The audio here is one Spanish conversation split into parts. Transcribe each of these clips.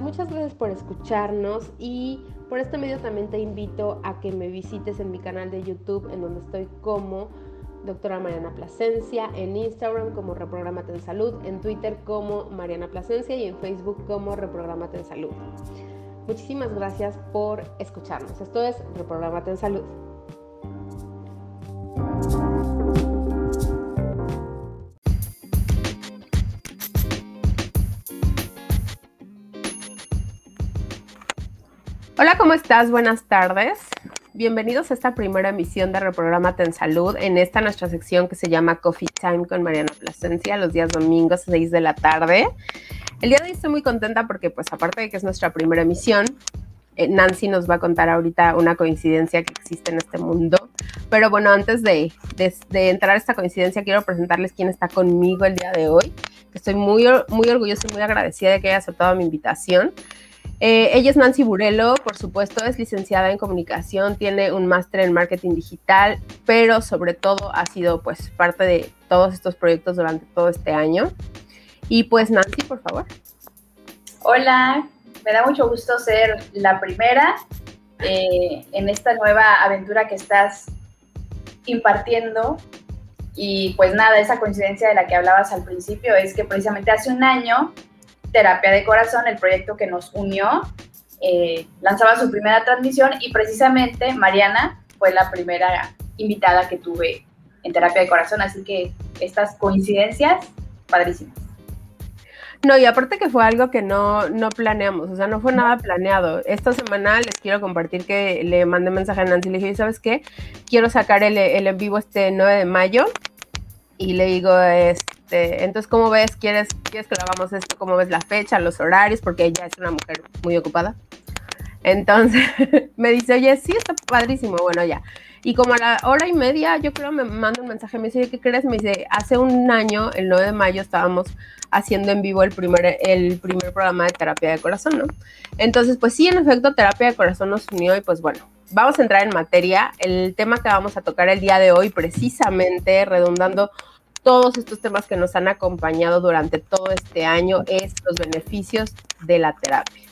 Muchas gracias por escucharnos y por este medio también te invito a que me visites en mi canal de YouTube en donde estoy como doctora Mariana Plasencia, en Instagram como Reprogramate en Salud, en Twitter como Mariana Plasencia y en Facebook como Reprogramate en Salud. Muchísimas gracias por escucharnos. Esto es Reprogramate en Salud. Hola, ¿cómo estás? Buenas tardes. Bienvenidos a esta primera emisión de Reprogramate en Salud, en esta nuestra sección que se llama Coffee Time con Mariana Plasencia, los días domingos a 6 de la tarde. El día de hoy estoy muy contenta porque, pues, aparte de que es nuestra primera emisión, eh, Nancy nos va a contar ahorita una coincidencia que existe en este mundo. Pero bueno, antes de, de, entrar a esta coincidencia, quiero presentarles quién está conmigo el día de hoy. Estoy muy, muy orgullosa y muy agradecida de que haya aceptado mi invitación. Eh, ella es Nancy Burelo, por supuesto, es licenciada en comunicación, tiene un máster en marketing digital, pero sobre todo ha sido pues parte de todos estos proyectos durante todo este año. Y pues Nancy, por favor. Hola, me da mucho gusto ser la primera eh, en esta nueva aventura que estás impartiendo. Y pues nada, esa coincidencia de la que hablabas al principio es que precisamente hace un año Terapia de Corazón, el proyecto que nos unió, eh, lanzaba su primera transmisión y precisamente Mariana fue la primera invitada que tuve en Terapia de Corazón, así que estas coincidencias, padrísimas. No, y aparte que fue algo que no, no planeamos, o sea, no fue nada planeado. Esta semana les quiero compartir que le mandé mensaje a Nancy y le dije, ¿sabes qué? Quiero sacar el, el en vivo este 9 de mayo y le digo, este, entonces, ¿cómo ves? ¿Quieres, ¿Quieres que lo hagamos esto? ¿Cómo ves la fecha, los horarios? Porque ella es una mujer muy ocupada. Entonces, me dice, oye, sí, está padrísimo. Bueno, ya. Y como a la hora y media, yo creo, me manda un mensaje, me dice, ¿qué crees? Me dice, hace un año, el 9 de mayo, estábamos haciendo en vivo el primer, el primer programa de terapia de corazón, ¿no? Entonces, pues sí, en efecto, terapia de corazón nos unió y pues bueno, vamos a entrar en materia. El tema que vamos a tocar el día de hoy, precisamente redundando todos estos temas que nos han acompañado durante todo este año es los beneficios de la terapia.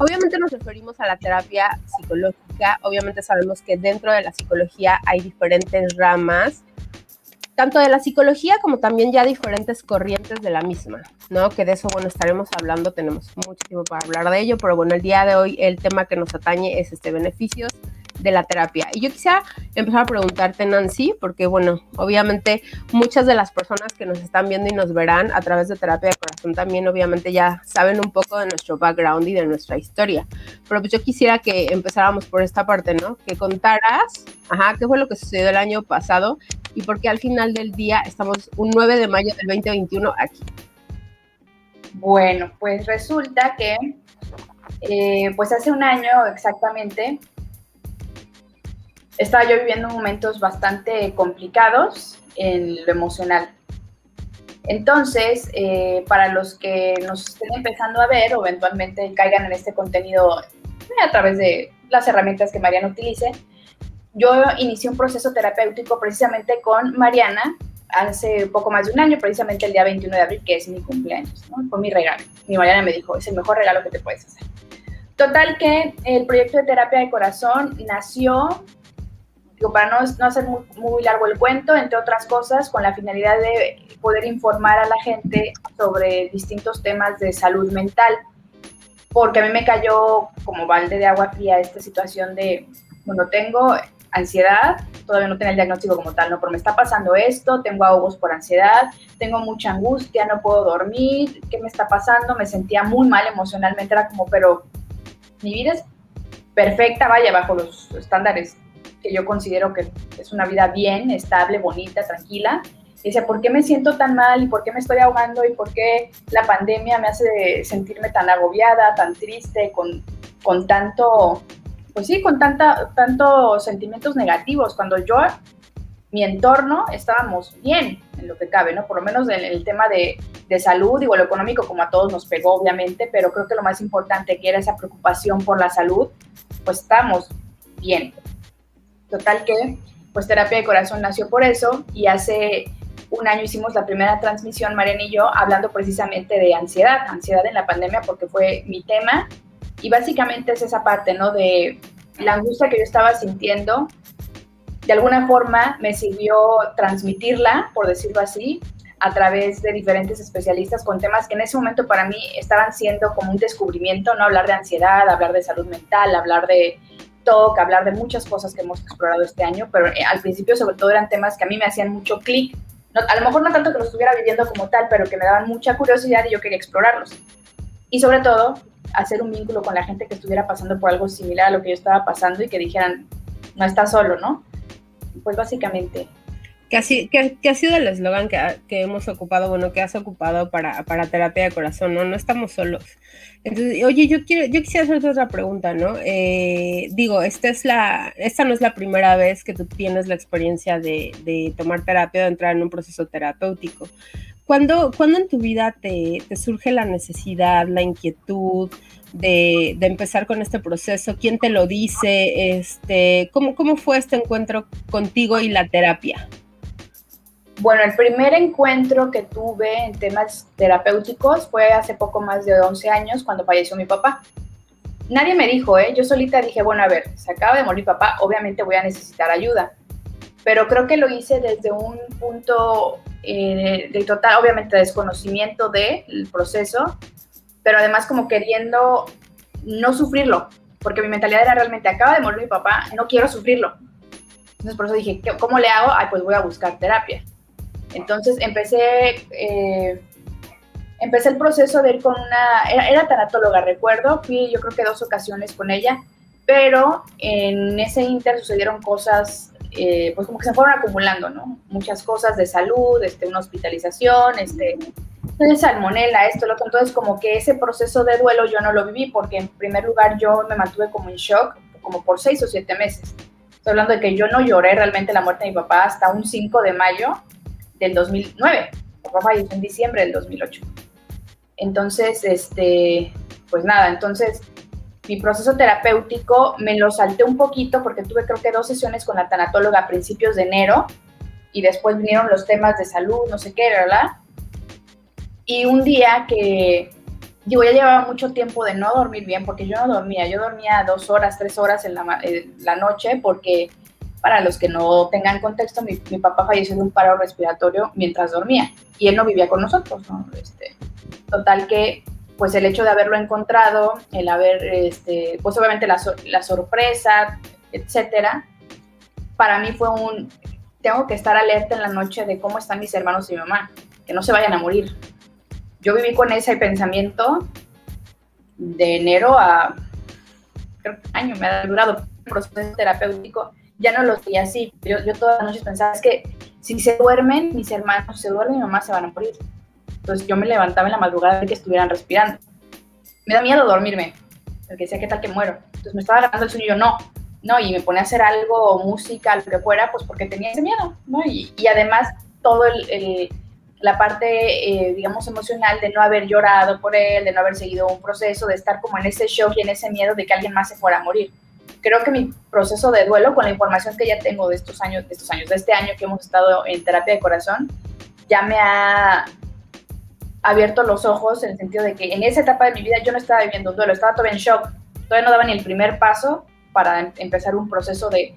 Obviamente nos referimos a la terapia psicológica, obviamente sabemos que dentro de la psicología hay diferentes ramas, tanto de la psicología como también ya diferentes corrientes de la misma, ¿no? Que de eso, bueno, estaremos hablando, tenemos mucho tiempo para hablar de ello, pero bueno, el día de hoy el tema que nos atañe es este beneficios de la terapia. Y yo quisiera empezar a preguntarte, Nancy, porque bueno, obviamente muchas de las personas que nos están viendo y nos verán a través de terapia de corazón también obviamente ya saben un poco de nuestro background y de nuestra historia. Pero pues yo quisiera que empezáramos por esta parte, ¿no? Que contaras, ajá, qué fue lo que sucedió el año pasado y por qué al final del día estamos un 9 de mayo del 2021 aquí. Bueno, pues resulta que eh, pues hace un año exactamente estaba yo viviendo momentos bastante complicados en lo emocional. Entonces, eh, para los que nos estén empezando a ver o eventualmente caigan en este contenido eh, a través de las herramientas que Mariana utilice, yo inicié un proceso terapéutico precisamente con Mariana hace poco más de un año, precisamente el día 21 de abril, que es mi cumpleaños, ¿no? Fue mi regalo. Mi Mariana me dijo, es el mejor regalo que te puedes hacer. Total que el proyecto de terapia de corazón nació digo, para no, no hacer muy, muy, largo el cuento, entre otras cosas, con la finalidad de poder informar a la gente sobre distintos temas de salud mental, porque a mí me cayó como balde de agua fría esta situación de, bueno, tengo ansiedad, todavía no tengo el diagnóstico como tal, no, pero me está pasando esto, tengo ahogos por ansiedad, tengo mucha angustia, no puedo dormir, ¿qué me está pasando? Me sentía muy mal emocionalmente, era como, pero mi vida es perfecta, vaya, bajo los estándares que yo considero que es una vida bien, estable, bonita, tranquila. dice, ¿por qué me siento tan mal y por qué me estoy ahogando y por qué la pandemia me hace sentirme tan agobiada, tan triste, con, con tanto, pues sí, con tanta, tantos sentimientos negativos, cuando yo, mi entorno, estábamos bien en lo que cabe, ¿no? Por lo menos en el tema de, de salud, digo, lo económico como a todos nos pegó, obviamente, pero creo que lo más importante que era esa preocupación por la salud, pues estamos bien. Total que, pues terapia de corazón nació por eso y hace un año hicimos la primera transmisión, Mariana y yo, hablando precisamente de ansiedad, ansiedad en la pandemia, porque fue mi tema. Y básicamente es esa parte, ¿no? De la angustia que yo estaba sintiendo. De alguna forma me sirvió transmitirla, por decirlo así, a través de diferentes especialistas con temas que en ese momento para mí estaban siendo como un descubrimiento, ¿no? Hablar de ansiedad, hablar de salud mental, hablar de TOC, hablar de muchas cosas que hemos explorado este año, pero eh, al principio sobre todo eran temas que a mí me hacían mucho clic. a lo mejor no tanto que los estuviera viviendo como tal, pero que me daban mucha curiosidad y yo quería explorarlos. Y sobre todo, hacer un vínculo con la gente que estuviera pasando por algo similar a lo que yo estaba pasando y que dijeran, no está solo, ¿no? Pues básicamente que ha, que, ha sido el eslogan que, que, hemos ocupado, bueno, que has ocupado para, para terapia de corazón, ¿no? No estamos solos. Entonces, oye, yo quiero, yo quisiera hacerte otra pregunta, ¿no? Eh, digo, esta es la, esta no es la primera vez que tú tienes la experiencia de, de tomar terapia, de entrar en un proceso terapéutico. ¿Cuándo, ¿cuándo en tu vida te, te, surge la necesidad, la inquietud de, de, empezar con este proceso? ¿Quién te lo dice? Este, ¿cómo, ¿Cómo fue este encuentro contigo y la terapia? Bueno, el primer encuentro que tuve en temas terapéuticos fue hace poco más de 11 años cuando falleció mi papá. Nadie me dijo, ¿eh? Yo solita dije, bueno, a ver, se acaba de morir papá, obviamente voy a necesitar ayuda. Pero creo que lo hice desde un punto eh, de total, obviamente, desconocimiento del proceso, pero además como queriendo no sufrirlo, porque mi mentalidad era realmente, acaba de morir mi papá, no quiero sufrirlo. Entonces por eso dije, ¿cómo le hago? Ay, pues voy a buscar terapia. Entonces empecé, eh, empecé el proceso de ir con una, era, tanatóloga, recuerdo, fui yo creo que dos ocasiones con ella, pero en ese inter sucedieron cosas, eh, pues como que se fueron acumulando, ¿no? Muchas cosas de salud, este, una hospitalización, este, salmonela, esto, lo otro. Entonces, como que ese proceso de duelo yo no lo viví porque, en primer lugar, yo me mantuve como en shock, como por seis o siete meses. Estoy hablando de que yo no lloré realmente la muerte de mi papá hasta un 5 de mayo, del 2009. papá falleció en diciembre del 2008. Entonces, este, pues nada, entonces mi proceso terapéutico me lo salté un poquito porque tuve creo que dos sesiones con la tanatóloga a principios de enero y después vinieron los temas de salud, no sé qué, ¿verdad? Y un día que, digo, ya llevaba mucho tiempo de no dormir bien porque yo no dormía, yo dormía dos horas, tres horas en la, en la noche porque para los que no tengan contexto, mi, papá falleció de un paro respiratorio mientras dormía y él no vivía con nosotros, ¿no? Este, total que, pues el hecho de haberlo encontrado, el haber, este, pues obviamente la, la sorpresa, etcétera, para mí fue un, tengo que estar alerta en la noche de cómo están mis hermanos y mi mamá, que no se vayan a morir. Yo viví con ese pensamiento de enero a, creo que año me ha durado un proceso terapéutico ya no lo veía así. Yo, yo todas las noches pensaba, es que si se duermen, mis hermanos se duermen, mi mamá se van a morir. Entonces yo me levantaba en la madrugada de que estuvieran respirando. Me da miedo dormirme, porque decía, ¿qué tal que muero? Entonces me estaba agarrando el sueño y yo, no, no, y me ponía a hacer algo, música, lo que fuera, pues porque tenía ese miedo, ¿no? Y, y además todo el, la parte, eh, digamos, emocional de no haber llorado por él, de no haber seguido un proceso, de estar como en ese shock y en ese miedo de que alguien más se fuera a morir creo que mi proceso de duelo, con la información que ya tengo de estos años, de estos años, de este año que hemos estado en terapia de corazón, ya me ha abierto los ojos en el sentido de que en esa etapa de mi vida yo no estaba viviendo un duelo, estaba todavía en shock, todavía no daba ni el primer paso para em, empezar un proceso de,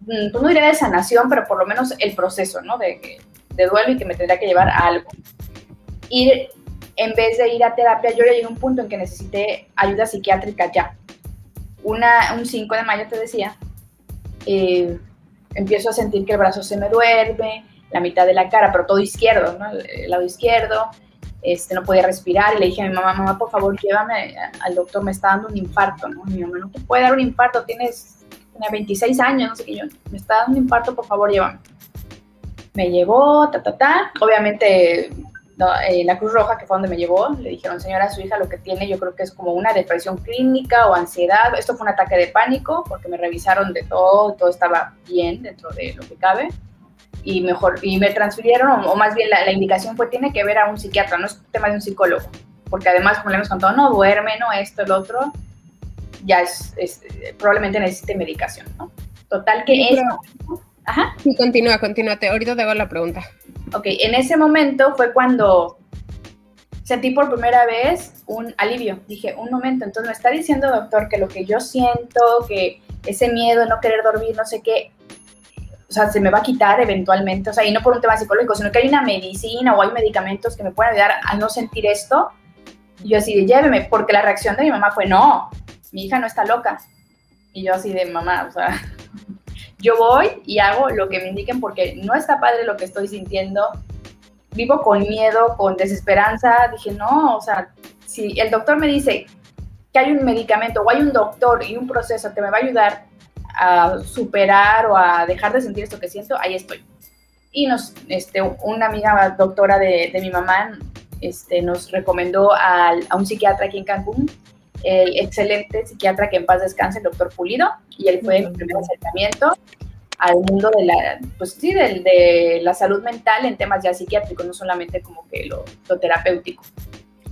mm, pues no diría de sanación, pero por lo menos el proceso, ¿no? De, de duelo y que me tendría que llevar a algo. Y en vez de ir a terapia, yo ya llegué a un punto en que necesité ayuda psiquiátrica ya una, un 5 de mayo, te decía, eh, empiezo a sentir que el brazo se me duerme, la mitad de la cara, pero todo izquierdo, ¿no? el, lado izquierdo, este, no podía respirar y le dije a mi mamá, mamá, por favor, llévame al doctor, me está dando un infarto, ¿no? mi mamá, no te puede dar un infarto, tienes, 26 años, no sé qué yo, me está dando un infarto, por favor, llévame. Me llevó, ta, ta, ta, obviamente eh, la Cruz Roja, que fue donde me llevó, le dijeron, señora, su hija lo que tiene yo creo que es como una depresión clínica o ansiedad. Esto fue un ataque de pánico porque me revisaron de todo, todo estaba bien dentro de lo que cabe. Y, mejor, y me transfirieron, o, más bien la, indicación fue, tiene que ver a un psiquiatra, no es tema de un psicólogo. Porque además, como le hemos contado, no duerme, no esto, el otro, ya es, probablemente necesite medicación, ¿no? Total que es... Ajá. Sí, continúa, continúate. Ahorita te hago la pregunta. Ok, en ese momento fue cuando sentí por primera vez un alivio. Dije, un momento, entonces me está diciendo doctor que lo que yo siento, que ese miedo, no querer dormir, no sé qué, o sea, se me va a quitar eventualmente, o sea, y no por un tema psicológico, sino que hay una medicina o hay medicamentos que me pueden ayudar a no sentir esto. Y yo así de, lléveme, porque la reacción de mi mamá fue, no, mi hija no está loca. Y yo así de, mamá, o sea, yo voy y hago lo que me indiquen porque no está padre lo que estoy sintiendo. Vivo con miedo, con desesperanza. Dije, no, o sea, si el doctor me dice que hay un medicamento o hay un doctor y un proceso que me va a ayudar a superar o a dejar de sentir esto que siento, ahí estoy. Y nos, este, una amiga doctora de, mi mamá este, nos recomendó al, a un psiquiatra aquí en Cancún, el excelente psiquiatra que en paz descanse, el doctor Pulido, y él fue mi primer acercamiento al mundo de la, pues sí, de, de, la salud mental en temas ya psiquiátricos, no solamente como que lo, lo terapéutico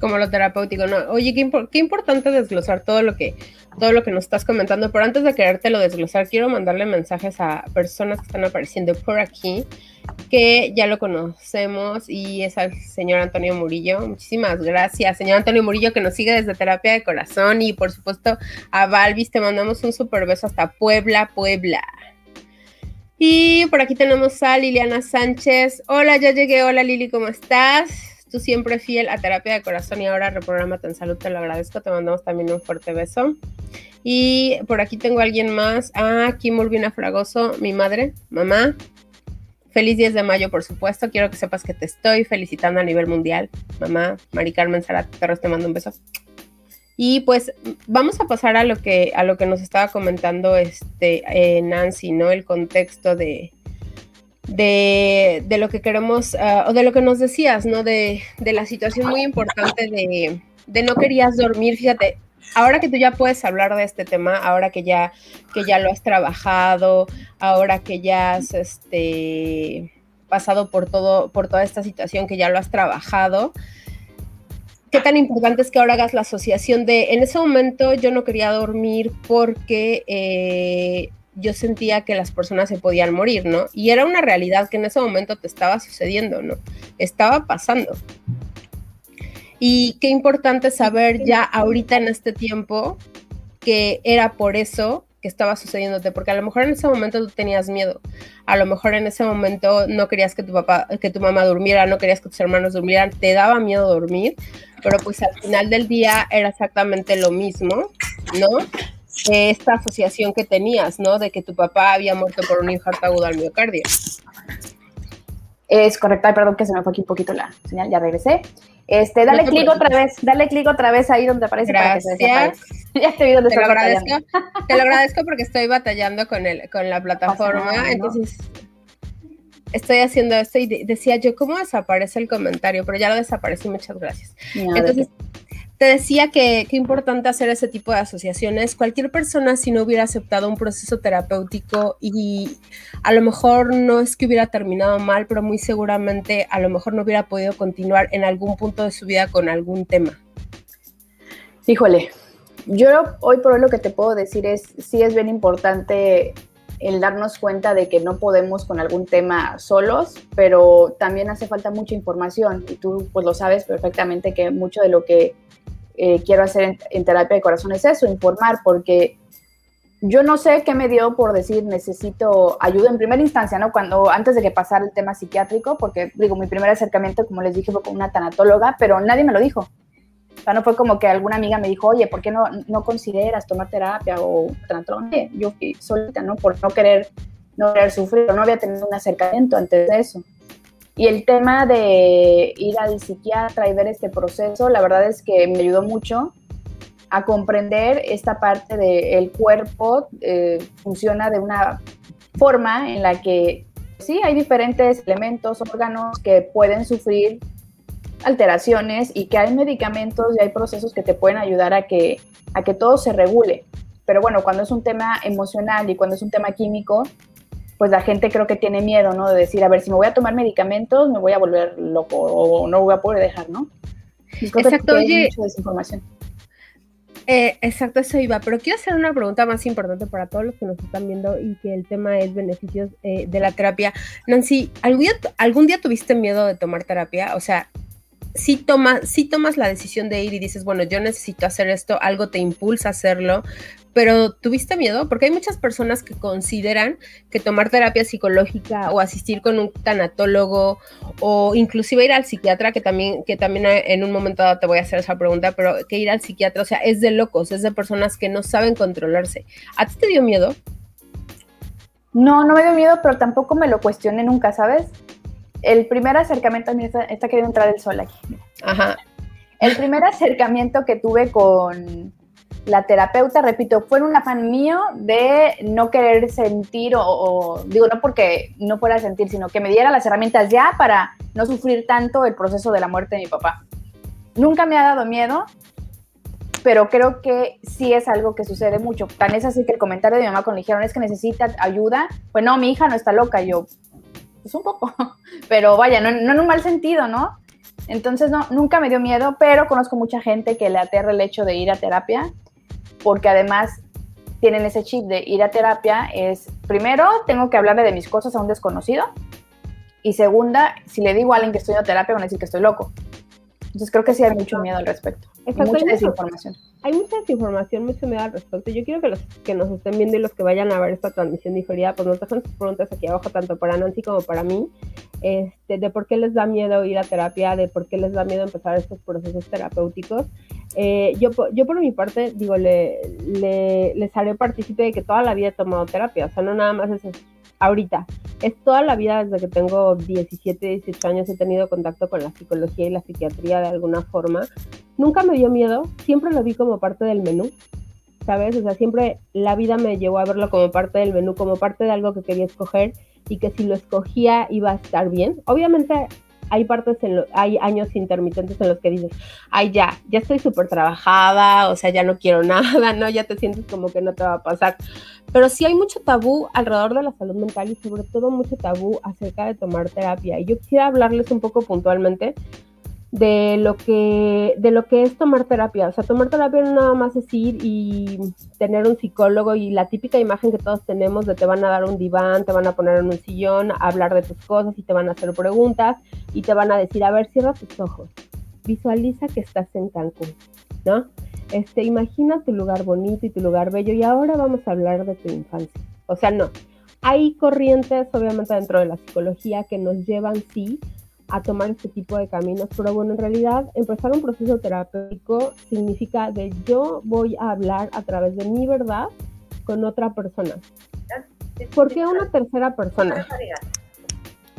como lo terapéutico, ¿no? Oye, qué, qué, importante desglosar todo lo que todo lo que nos estás comentando, pero antes de querértelo desglosar, quiero mandarle mensajes a personas que están apareciendo por aquí, que ya lo conocemos, y es al señor Antonio Murillo. Muchísimas gracias, señor Antonio Murillo, que nos sigue desde Terapia de Corazón, y por supuesto a Balvis, te mandamos un super beso hasta Puebla, Puebla. Y por aquí tenemos a Liliana Sánchez. Hola, ya llegué. Hola Lili, ¿cómo estás? Siempre fiel a terapia de corazón y ahora reprogramate en salud, te lo agradezco. Te mandamos también un fuerte beso. Y por aquí tengo a alguien más. Ah, Kim Urbina Fragoso, mi madre, mamá. Feliz 10 de mayo, por supuesto. Quiero que sepas que te estoy felicitando a nivel mundial. Mamá, Mari Carmen Sara te mando un beso. Y pues vamos a pasar a lo que, a lo que nos estaba comentando este, eh, Nancy, ¿no? El contexto de, de, de lo que queremos, uh, o de lo que nos decías, ¿no? De, de la situación muy importante de, de, no querías dormir. Fíjate, ahora que tú ya puedes hablar de este tema, ahora que ya, que ya lo has trabajado, ahora que ya has este, pasado por, todo, por toda esta situación, que ya lo has trabajado, qué tan importante es que ahora hagas la asociación de, en ese momento yo no quería dormir porque eh, yo sentía que las personas se podían morir, ¿no? Y era una realidad que en ese momento te estaba sucediendo, ¿no? Estaba pasando. Y qué importante saber ya ahorita en este tiempo que era por eso que estaba sucediéndote, porque a lo mejor en ese momento tú tenías miedo, a lo mejor en ese momento no querías que tu papá, que tu mamá durmiera, no querías que tus hermanos durmieran, te daba miedo dormir, pero pues al final del día era exactamente lo mismo, ¿no? Esta asociación que tenías, ¿no? De que tu papá había muerto por un infarto agudo al miocardio. Es correcto, Ay, perdón que se me fue aquí un poquito la señal, ya regresé. Este, dale no clic otra vez, dale clic otra vez ahí donde aparece Gracias. para que se Ya te vi donde te lo agradezco. Te lo agradezco porque estoy batallando con el con la plataforma, nada, ¿no? entonces estoy haciendo esto y decía yo, ¿cómo desaparece el comentario? Pero ya lo desaparecí, muchas gracias. Entonces, te decía que qué importante hacer ese tipo de asociaciones. Cualquier persona, si no hubiera aceptado un proceso terapéutico y a lo mejor no es que hubiera terminado mal, pero muy seguramente a lo mejor no hubiera podido continuar en algún punto de su vida con algún tema. Híjole, yo hoy por hoy lo que te puedo decir es, sí es bien importante el darnos cuenta de que no podemos con algún tema solos, pero también hace falta mucha información y tú pues lo sabes perfectamente que mucho de lo que eh, quiero hacer en, terapia de corazón es eso, informar, porque yo no sé qué me dio por decir necesito ayuda en primera instancia, ¿no? Cuando antes de que pasara el tema psiquiátrico, porque digo, mi primer acercamiento, como les dije, fue con una tanatóloga, pero nadie me lo dijo. O sea, no fue como que alguna amiga me dijo, oye, ¿por qué no, no consideras tomar terapia o tanatóloga? Yo fui solita, ¿no? Por no querer, no querer sufrir, no había tenido un acercamiento antes de eso. Y el tema de ir al psiquiatra y ver este proceso, la verdad es que me ayudó mucho a comprender esta parte del cuerpo eh, funciona de una forma en la que sí hay diferentes elementos, órganos que pueden sufrir alteraciones y que hay medicamentos y hay procesos que te pueden ayudar a que, a que todo se regule. Pero bueno, cuando es un tema emocional y cuando es un tema químico, pues la gente creo que tiene miedo, ¿no? De decir, a ver, si me voy a tomar medicamentos, me voy a volver loco o no voy a poder dejar, ¿no? Exacto, oye. Mucha desinformación. Eh, exacto, eso iba, pero quiero hacer una pregunta más importante para todos los que nos están viendo y que el tema es beneficios eh, de la terapia. Nancy, ¿algún día, ¿algún día tuviste miedo de tomar terapia? O sea, si, tomas, si tomas la decisión de ir y dices, bueno, yo necesito hacer esto, algo te impulsa a hacerlo, pero ¿tuviste miedo? Porque hay muchas personas que consideran que tomar terapia psicológica o asistir con un tanatólogo o inclusive ir al psiquiatra, que también, que también en un momento dado te voy a hacer esa pregunta, pero que ir al psiquiatra, o sea, es de locos, es de personas que no saben controlarse. ¿A ti te dio miedo? No, no me dio miedo, pero tampoco me lo cuestioné nunca, ¿sabes? El primer acercamiento, a mí está, está queriendo entrar el sol aquí. Ajá. El primer acercamiento que tuve con la terapeuta, repito, fue un afán mío de no querer sentir o, digo, no porque no fuera a sentir, sino que me diera las herramientas ya para no sufrir tanto el proceso de la muerte de mi papá. Nunca me ha dado miedo, pero creo que sí es algo que sucede mucho. Tan es así que el comentario de mi mamá cuando le dijeron es que necesita ayuda, pues no, mi hija no está loca, yo, pues un poco, pero vaya, no, no en un mal sentido, ¿no? Entonces, no, nunca me dio miedo, pero conozco mucha gente que le aterra el hecho de ir a terapia porque además tienen ese chip de ir a terapia, es primero tengo que hablarle de mis cosas a un desconocido y segunda, si le digo a alguien que estoy en terapia van a decir que estoy loco. Entonces creo que sí hay mucho miedo al respecto. mucha desinformación. Hay mucha desinformación, mucho miedo al respecto. Yo quiero que los que nos estén viendo y los que vayan a ver esta transmisión diferida, pues nos dejen sus preguntas aquí abajo, tanto para Nancy como para mí, este, de por qué les da miedo ir a terapia, de por qué les da miedo empezar estos procesos terapéuticos. Eh, yo, yo por mi parte, digo, le, le, les haré partícipe de que toda la vida he tomado terapia, o sea, no nada más es ahorita. Es toda la vida desde que tengo 17, 18 años he tenido contacto con la psicología y la psiquiatría de alguna forma. Nunca me dio miedo, siempre lo vi como parte del menú, ¿sabes? O sea, siempre la vida me llevó a verlo como parte del menú, como parte de algo que quería escoger y que si lo escogía iba a estar bien. Obviamente hay partes, en hay años intermitentes en los que dices, ay, ya, ya estoy súper trabajada, o sea, ya no quiero nada, ¿no? Ya te sientes como que no te va a pasar. Pero sí hay mucho tabú alrededor de la salud mental y sobre todo mucho tabú acerca de tomar terapia. Y yo quisiera hablarles un poco puntualmente de lo que de lo que es tomar terapia. O sea, tomar terapia no nada más es ir y tener un psicólogo y la típica imagen que todos tenemos de te van a dar un diván, te van a poner en un sillón, a hablar de tus cosas y te van a hacer preguntas y te van a decir, a ver, cierra tus ojos, visualiza que estás en Cancún, ¿no? Este, imagina tu lugar bonito y tu lugar bello y ahora vamos a hablar de tu infancia. O sea, no. Hay corrientes, obviamente, dentro de la psicología que nos llevan, sí, a tomar este tipo de caminos, pero bueno, en realidad empezar un proceso terapéutico significa de yo voy a hablar a través de mi verdad con otra persona. ¿Por qué una tercera persona?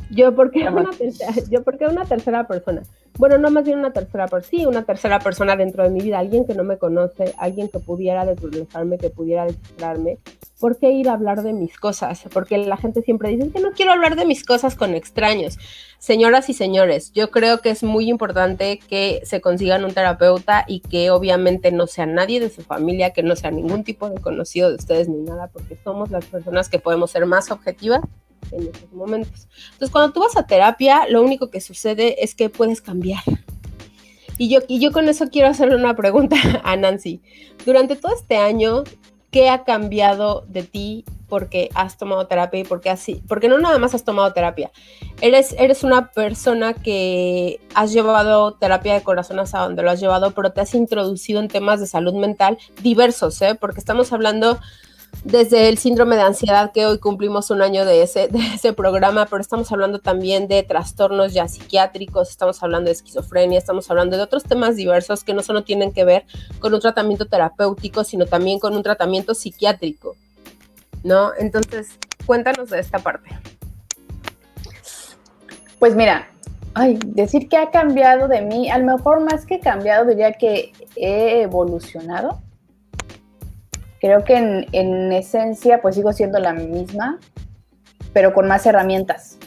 Yo, ¿por qué una tercera, yo, ¿por qué una tercera persona? Bueno, no más bien una tercera persona, sí, una tercera persona dentro de mi vida, alguien que no me conoce, alguien que pudiera desglosarme, que pudiera descifrarme. ¿Por qué ir a hablar de mis cosas? Porque la gente siempre dice que no quiero hablar de mis cosas con extraños. Señoras y señores, yo creo que es muy importante que se consigan un terapeuta y que obviamente no sea nadie de su familia, que no sea ningún tipo de conocido de ustedes ni nada, porque somos las personas que podemos ser más objetivas en estos momentos. Entonces, cuando tú vas a terapia, lo único que sucede es que puedes cambiar. Y yo, y yo con eso quiero hacerle una pregunta a Nancy. Durante todo este año, ¿qué ha cambiado de ti porque has tomado terapia y porque así, porque no nada más has tomado terapia. Eres, eres una persona que has llevado terapia de corazón hasta donde lo has llevado, pero te has introducido en temas de salud mental diversos, ¿eh? porque estamos hablando desde el síndrome de ansiedad, que hoy cumplimos un año de ese, de ese programa, pero estamos hablando también de trastornos ya psiquiátricos, estamos hablando de esquizofrenia, estamos hablando de otros temas diversos que no solo tienen que ver con un tratamiento terapéutico, sino también con un tratamiento psiquiátrico, ¿no? Entonces, cuéntanos de esta parte. Pues mira, ay, decir que ha cambiado de mí, a lo mejor más que cambiado, diría que he evolucionado Creo que en, esencia pues sigo siendo la misma, pero con más herramientas,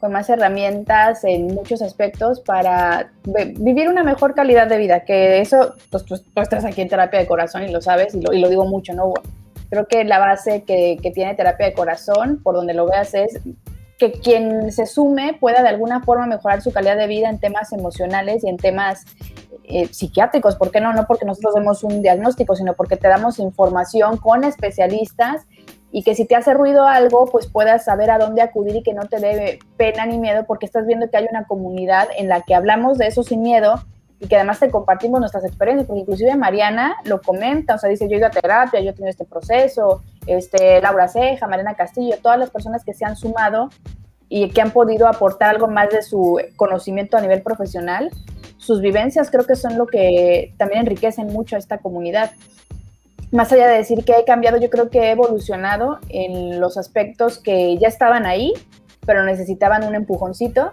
con más herramientas en muchos aspectos para vivir una mejor calidad de vida, que eso, pues tú, estás aquí en terapia de corazón y lo sabes, y lo, y lo digo mucho, ¿no? Creo que la base que, que, tiene terapia de corazón, por donde lo veas, es que quien se sume pueda de alguna forma mejorar su calidad de vida en temas emocionales y en temas eh, psiquiátricos, ¿por qué no? No porque nosotros demos un diagnóstico, sino porque te damos información con especialistas y que si te hace ruido algo, pues puedas saber a dónde acudir y que no te dé pena ni miedo, porque estás viendo que hay una comunidad en la que hablamos de eso sin miedo y que además te compartimos nuestras experiencias, porque inclusive Mariana lo comenta, o sea, dice, yo he ido a terapia, yo he tenido este proceso, este, Laura Ceja, Mariana Castillo, todas las personas que se han sumado y que han podido aportar algo más de su conocimiento a nivel profesional, sus vivencias creo que son lo que también enriquecen mucho a esta comunidad más allá de decir que he cambiado, yo creo que he evolucionado en los aspectos que ya estaban ahí, pero necesitaban un empujoncito.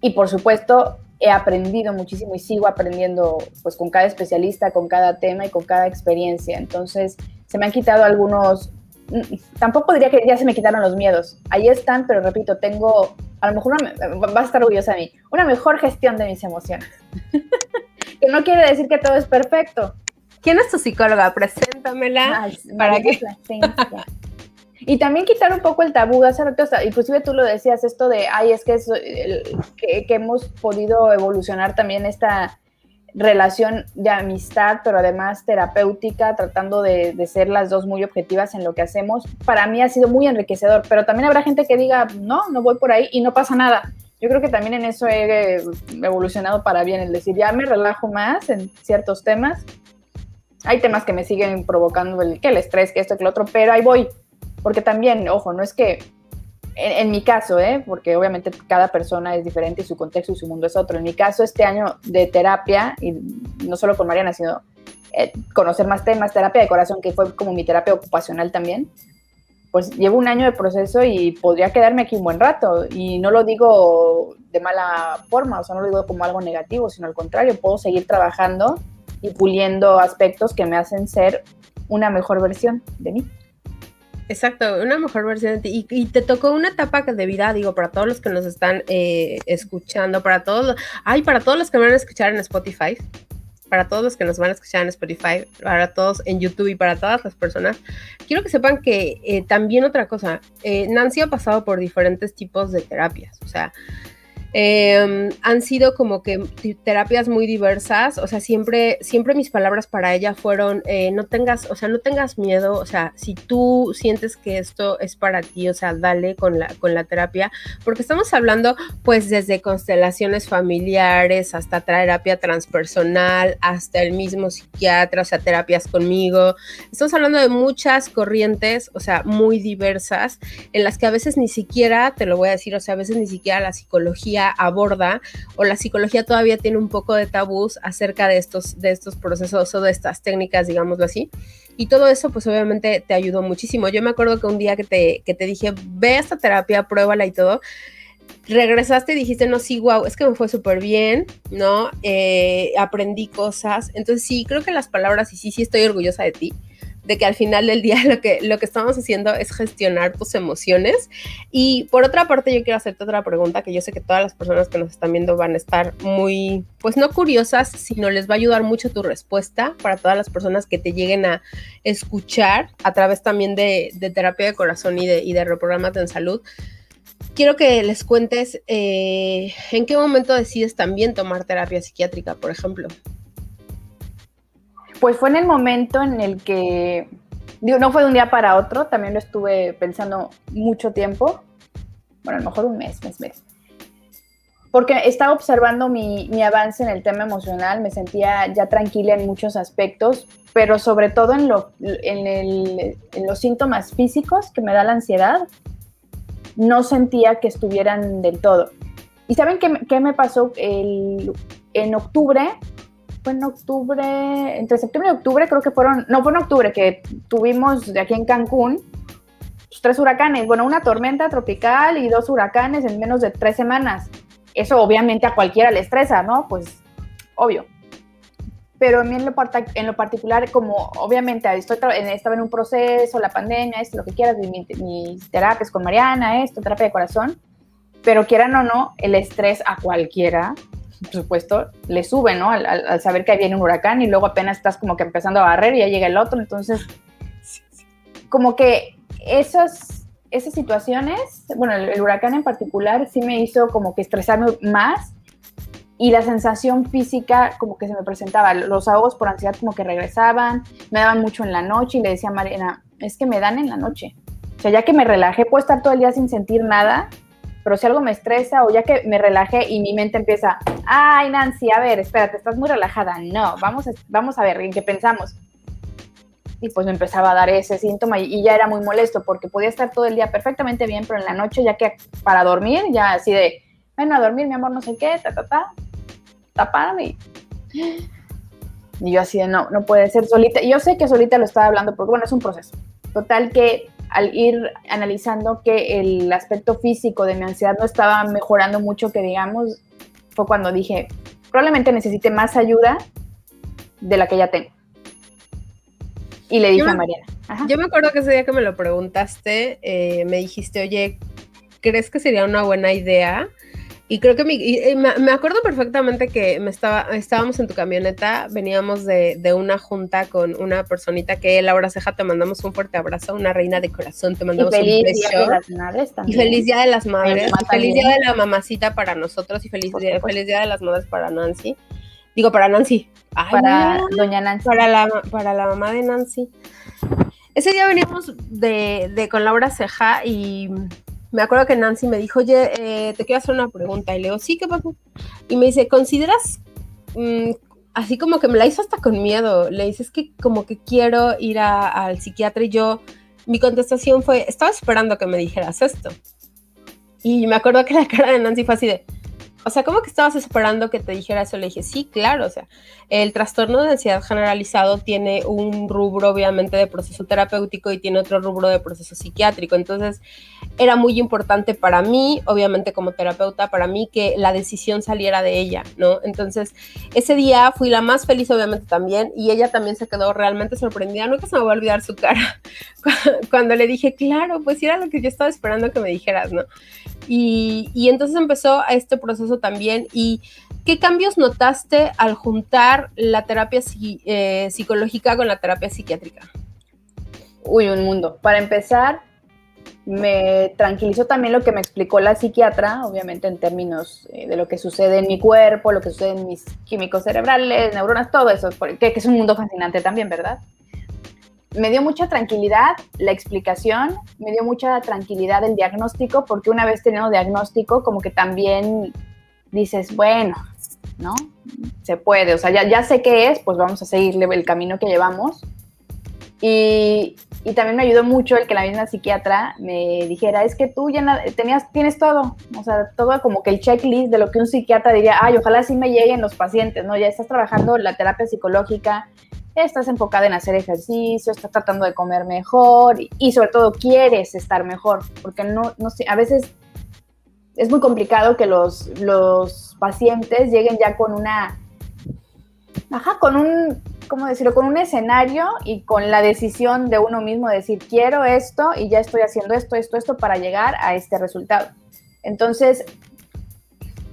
Y por supuesto, he aprendido muchísimo y sigo aprendiendo pues con cada especialista, con cada tema y con cada experiencia. Entonces, se me han quitado algunos, mm, tampoco diría que ya se me quitaron los miedos. Ahí están, pero repito, tengo, a lo mejor va a estar orgullosa de mí, una mejor gestión de mis emociones. que no quiere decir que todo es perfecto, ¿Quién es tu psicóloga? Preséntamela. para que... Y también quitar un poco el tabú, hace rato, inclusive tú lo decías, esto de, ay, es que, que, hemos podido evolucionar también esta relación de amistad, pero además terapéutica, tratando de, ser las dos muy objetivas en lo que hacemos. Para mí ha sido muy enriquecedor, pero también habrá gente que diga, no, no voy por ahí y no pasa nada. Yo creo que también en eso he evolucionado para bien, el decir, ya me relajo más en ciertos temas hay temas que me siguen provocando el, que el estrés, que esto, que lo otro, pero ahí voy. Porque también, ojo, no es que, en, mi caso, ¿eh? porque obviamente cada persona es diferente y su contexto y su mundo es otro. En mi caso, este año de terapia, y no solo con Mariana, sino eh, conocer más temas, terapia de corazón, que fue como mi terapia ocupacional también, pues llevo un año de proceso y podría quedarme aquí un buen rato. Y no lo digo de mala forma, o sea, no lo digo como algo negativo, sino al contrario, puedo seguir trabajando y puliendo aspectos que me hacen ser una mejor versión de mí. Exacto, una mejor versión de ti. Y, te tocó una etapa de vida, digo, para todos los que nos están eh, escuchando, para todos, ay, para todos los que me van a escuchar en Spotify, para todos los que nos van a escuchar en Spotify, para todos en YouTube y para todas las personas, quiero que sepan que eh, también otra cosa, eh, Nancy ha pasado por diferentes tipos de terapias, o sea, Em, han sido como que terapias muy diversas, o sea, siempre, siempre mis palabras para ella fueron, eh, no tengas, o sea, no tengas miedo, o sea, si tú sientes que esto es para ti, o sea, dale con la, con la terapia, porque estamos hablando pues desde constelaciones familiares hasta terapia transpersonal, hasta el mismo psiquiatra, o sea, terapias conmigo, estamos hablando de muchas corrientes, o sea, muy diversas, en las que a veces ni siquiera, te lo voy a decir, o sea, a veces ni siquiera la psicología aborda o la psicología todavía tiene un poco de tabús acerca de estos, de estos procesos o de estas técnicas, digámoslo así. Y todo eso, pues obviamente te ayudó muchísimo. Yo me acuerdo que un día que te, que te dije, ve a esta terapia, pruébala y todo, regresaste y dijiste, no, sí, wow, es que me fue súper bien, ¿no? Eh, aprendí cosas. Entonces sí, creo que las palabras, y sí, sí estoy orgullosa de ti de que al final del día lo que, lo que estamos haciendo es gestionar tus emociones. Y por otra parte, yo quiero hacerte otra pregunta que yo sé que todas las personas que nos están viendo van a estar muy, pues no curiosas, sino les va a ayudar mucho tu respuesta para todas las personas que te lleguen a escuchar a través también de, terapia de corazón y de, y de reprogramate en salud. Quiero que les cuentes eh, en qué momento decides también tomar terapia psiquiátrica, por ejemplo. Pues fue en el momento en el que, no fue de un día para otro, también lo estuve pensando mucho tiempo, bueno, a lo mejor un mes, mes, mes. Porque estaba observando mi, avance en el tema emocional, me sentía ya tranquila en muchos aspectos, pero sobre todo en, lo, en, los síntomas físicos que me da la ansiedad, no sentía que estuvieran del todo. ¿Y saben qué, qué me pasó? en octubre fue en octubre, entre septiembre y octubre creo que fueron, no fue en octubre, que tuvimos de aquí en Cancún pues, tres huracanes, bueno, una tormenta tropical y dos huracanes en menos de tres semanas. Eso obviamente a cualquiera le estresa, ¿no? Pues obvio. Pero a mí en lo, en lo particular, como obviamente estoy estaba en un proceso, la pandemia, esto, lo que quieras, mis terapias con Mariana, esto, terapia de corazón, pero quieran o no, el estrés a cualquiera por supuesto, le sube, ¿no? Al, saber que viene un huracán y luego apenas estás como que empezando a barrer y ya llega el otro. Entonces, como que esas, esas situaciones, bueno, el, huracán en particular sí me hizo como que estresarme más y la sensación física como que se me presentaba, los ahogos por ansiedad como que regresaban, me daban mucho en la noche y le decía a Mariana, es que me dan en la noche. O sea, ya que me relajé, puedo estar todo el día sin sentir nada, pero si algo me estresa o ya que me relajé y mi mente empieza, ay Nancy, a ver, espérate, estás muy relajada. No, vamos a, vamos a ver en qué pensamos. Y pues me empezaba a dar ese síntoma y, ya era muy molesto porque podía estar todo el día perfectamente bien, pero en la noche ya que para dormir, ya así de, bueno, a dormir, mi amor, no sé qué, ta, ta, ta, taparme. Y yo así de, no, no puede ser solita. Yo sé que solita lo estaba hablando porque, bueno, es un proceso. Total que al ir analizando que el aspecto físico de mi ansiedad no estaba mejorando mucho, que digamos, fue cuando dije, probablemente necesite más ayuda de la que ya tengo. Y le dije a Mariana. Yo me acuerdo que ese día que me lo preguntaste, eh, me dijiste, oye, ¿crees que sería una buena idea? Y creo que me, acuerdo perfectamente que me estaba, estábamos en tu camioneta, veníamos de, una junta con una personita que Laura Ceja, te mandamos un fuerte abrazo, una reina de corazón, te mandamos y feliz un beso. Día de las madres también. Y feliz día de las madres, y feliz día de la mamacita para nosotros y feliz día, feliz día de las madres para Nancy. Digo, para Nancy. para doña Nancy. Para la, para la mamá de Nancy. Ese día veníamos de, de con Laura Ceja y me acuerdo que Nancy me dijo, oye, eh, te quiero hacer una pregunta. Y le digo, sí, ¿qué pasó? Y me dice, ¿consideras, mm, así como que me la hizo hasta con miedo, le dice, es que como que quiero ir al psiquiatra y yo, mi contestación fue, estaba esperando que me dijeras esto. Y me acuerdo que la cara de Nancy fue así de, o sea, ¿cómo que estabas esperando que te dijera eso? Le dije, sí, claro, o sea, el trastorno de ansiedad generalizado tiene un rubro obviamente de proceso terapéutico y tiene otro rubro de proceso psiquiátrico. Entonces, era muy importante para mí, obviamente como terapeuta, para mí que la decisión saliera de ella, ¿no? Entonces, ese día fui la más feliz, obviamente también, y ella también se quedó realmente sorprendida. Nunca se me va a olvidar su cara cuando le dije, claro, pues era lo que yo estaba esperando que me dijeras, ¿no? Y, entonces empezó este proceso también. ¿Y qué cambios notaste al juntar la terapia eh, psicológica con la terapia psiquiátrica? Uy, un mundo. Para empezar, me tranquilizó también lo que me explicó la psiquiatra, obviamente en términos eh, de lo que sucede en mi cuerpo, lo que sucede en mis químicos cerebrales, neuronas, todo eso, que, es un mundo fascinante también, ¿verdad? Me dio mucha tranquilidad la explicación, me dio mucha tranquilidad el diagnóstico, porque una vez teniendo diagnóstico, como que también dices, bueno, ¿no? Se puede, o sea, ya, ya sé qué es, pues vamos a seguirle el camino que llevamos. Y, y, también me ayudó mucho el que la misma psiquiatra me dijera, es que tú ya tenías, tienes todo, o sea, todo como que el checklist de lo que un psiquiatra diría, ay, ojalá sí me lleguen los pacientes, ¿no? Ya estás trabajando la terapia psicológica, estás enfocada en hacer ejercicio, estás tratando de comer mejor y, y sobre todo quieres estar mejor, porque no, no sé, a veces es muy complicado que los, los pacientes lleguen ya con una, ajá, con un, ¿cómo decirlo? Con un escenario y con la decisión de uno mismo de decir, quiero esto y ya estoy haciendo esto, esto, esto para llegar a este resultado. Entonces,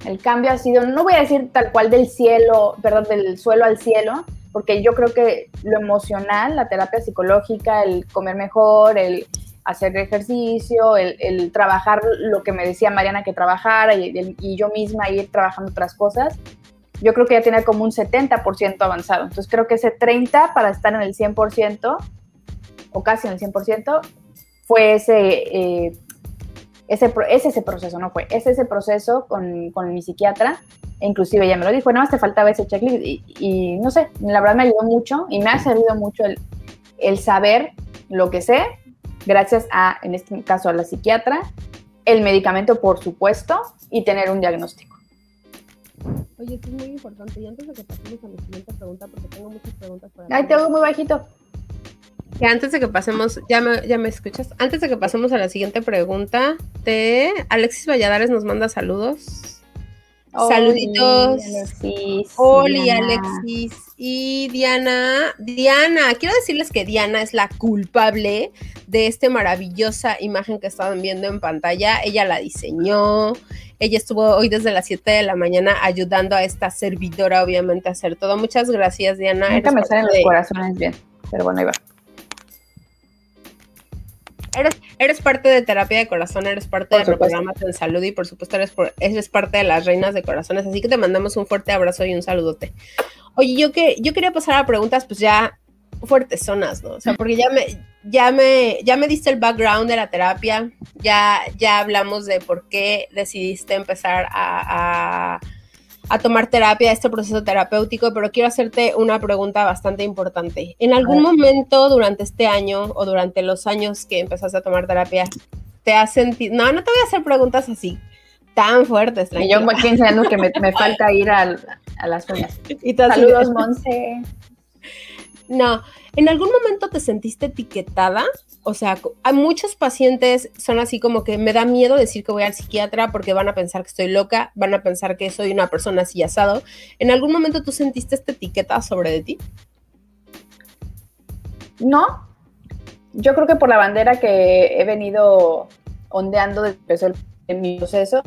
el cambio ha sido, no voy a decir tal cual del cielo, perdón, del suelo al cielo, porque yo creo que lo emocional, la terapia psicológica, el comer mejor, el hacer ejercicio, el, trabajar lo que me decía Mariana que trabajara y, yo misma ir trabajando otras cosas, yo creo que ya tiene como un 70% avanzado. Entonces creo que ese 30% para estar en el 100% o casi en el 100% fue ese, eh, ese, es ese proceso, no fue, es ese proceso con, con mi psiquiatra. E inclusive ella me lo dijo, nada más te faltaba ese checklist y, y, no sé, la verdad me ayudó mucho y me ha servido mucho el, el saber lo que sé gracias a, en este caso, a la psiquiatra, el medicamento, por supuesto, y tener un diagnóstico. Oye, esto es muy importante. Y antes de que pasemos a la siguiente pregunta, porque tengo muchas preguntas para Ay, te oigo muy bajito. Que antes de que pasemos, ¿ya me, ¿ya me escuchas? Antes de que pasemos a la siguiente pregunta, te Alexis Valladares nos manda saludos. Saluditos. Hola, Alexis. Y Diana, Diana, quiero decirles que Diana es la culpable de esta maravillosa imagen que estaban viendo en pantalla. Ella la diseñó. Ella estuvo hoy desde las 7 de la mañana ayudando a esta servidora, obviamente, a hacer todo. Muchas gracias, Diana. Nunca me salen los corazones bien, pero bueno, ahí va. Eres, eres parte de Terapia de Corazón, eres parte de programa en Salud y por supuesto eres, eres parte de las Reinas de Corazones, así que te mandamos un fuerte abrazo y un saludote. Oye, yo que yo quería pasar a preguntas pues ya fuertes zonas, ¿no? O sea, porque ya me, ya me, ya me diste el background de la terapia, ya, ya hablamos de por qué decidiste empezar a, a, tomar terapia, este proceso terapéutico, pero quiero hacerte una pregunta bastante importante. ¿En algún momento durante este año o durante los años que empezaste a tomar terapia, te has sentido... No, no te voy a hacer preguntas así tan fuertes. Y yo aquí enseñando que me, me falta ir a, a las uñas. Saludos, Monse. No, ¿en algún momento te sentiste etiquetada? O sea, hay muchos pacientes son así como que me da miedo decir que voy al psiquiatra porque van a pensar que estoy loca, van a pensar que soy una persona así asado. ¿En algún momento tú sentiste esta etiqueta sobre de ti? No. Yo creo que por la bandera que he venido ondeando desde en mi proceso.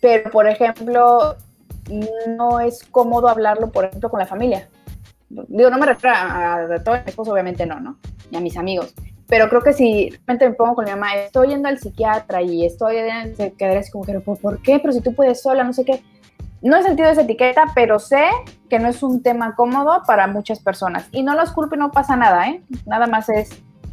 Pero, por ejemplo, no es cómodo hablarlo, por ejemplo, con la familia digo, no me refiero a, todo mi esposo, obviamente no, ¿no? Ni a mis amigos. Pero creo que si realmente me pongo con mi mamá, estoy yendo al psiquiatra y estoy, se quedaría así como que, ¿por qué? Pero si tú puedes sola, no sé qué. No he sentido esa etiqueta, pero sé que no es un tema cómodo para muchas personas. Y no los culpo y no pasa nada, ¿eh? Nada más es